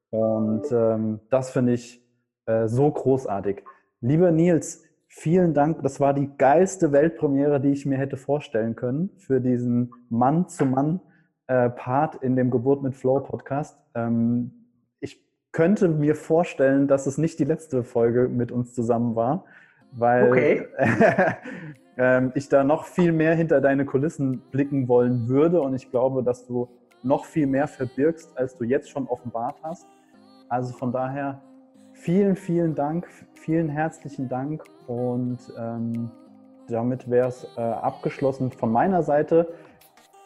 Und ähm, das finde ich äh, so großartig. Lieber Nils, vielen Dank. Das war die geilste Weltpremiere, die ich mir hätte vorstellen können für diesen Mann-zu-Mann-Part in dem Geburt mit Flow Podcast. Ähm, ich könnte mir vorstellen, dass es nicht die letzte Folge mit uns zusammen war, weil okay. ähm, ich da noch viel mehr hinter deine Kulissen blicken wollen würde und ich glaube, dass du noch viel mehr verbirgst, als du jetzt schon offenbart hast. Also von daher vielen, vielen Dank, vielen herzlichen Dank und ähm, damit wäre es äh, abgeschlossen von meiner Seite.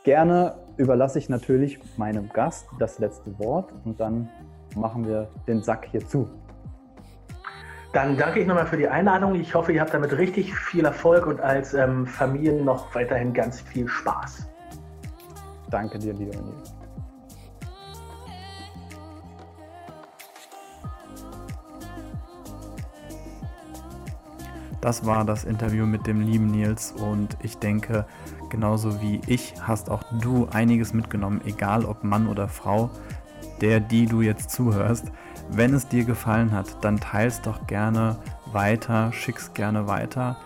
Gerne überlasse ich natürlich meinem Gast das letzte Wort und dann machen wir den Sack hier zu. Dann danke ich nochmal für die Einladung. Ich hoffe, ihr habt damit richtig viel Erfolg und als ähm, Familie noch weiterhin ganz viel Spaß. Danke dir, lieber Das war das Interview mit dem lieben Nils und ich denke, genauso wie ich hast auch du einiges mitgenommen, egal ob Mann oder Frau, der, die du jetzt zuhörst. Wenn es dir gefallen hat, dann teils doch gerne weiter, schick's gerne weiter.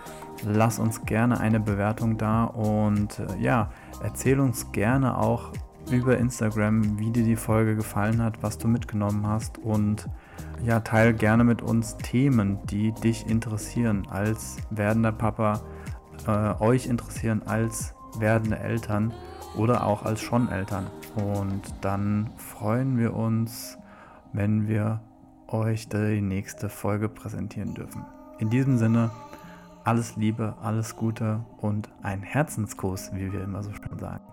Lass uns gerne eine Bewertung da und äh, ja, erzähl uns gerne auch über Instagram, wie dir die Folge gefallen hat, was du mitgenommen hast und ja, teil gerne mit uns Themen, die dich interessieren als werdender Papa, äh, euch interessieren als werdende Eltern oder auch als schon Eltern. Und dann freuen wir uns wenn wir euch die nächste Folge präsentieren dürfen. In diesem Sinne, alles Liebe, alles Gute und ein Herzenskuss, wie wir immer so schön sagen.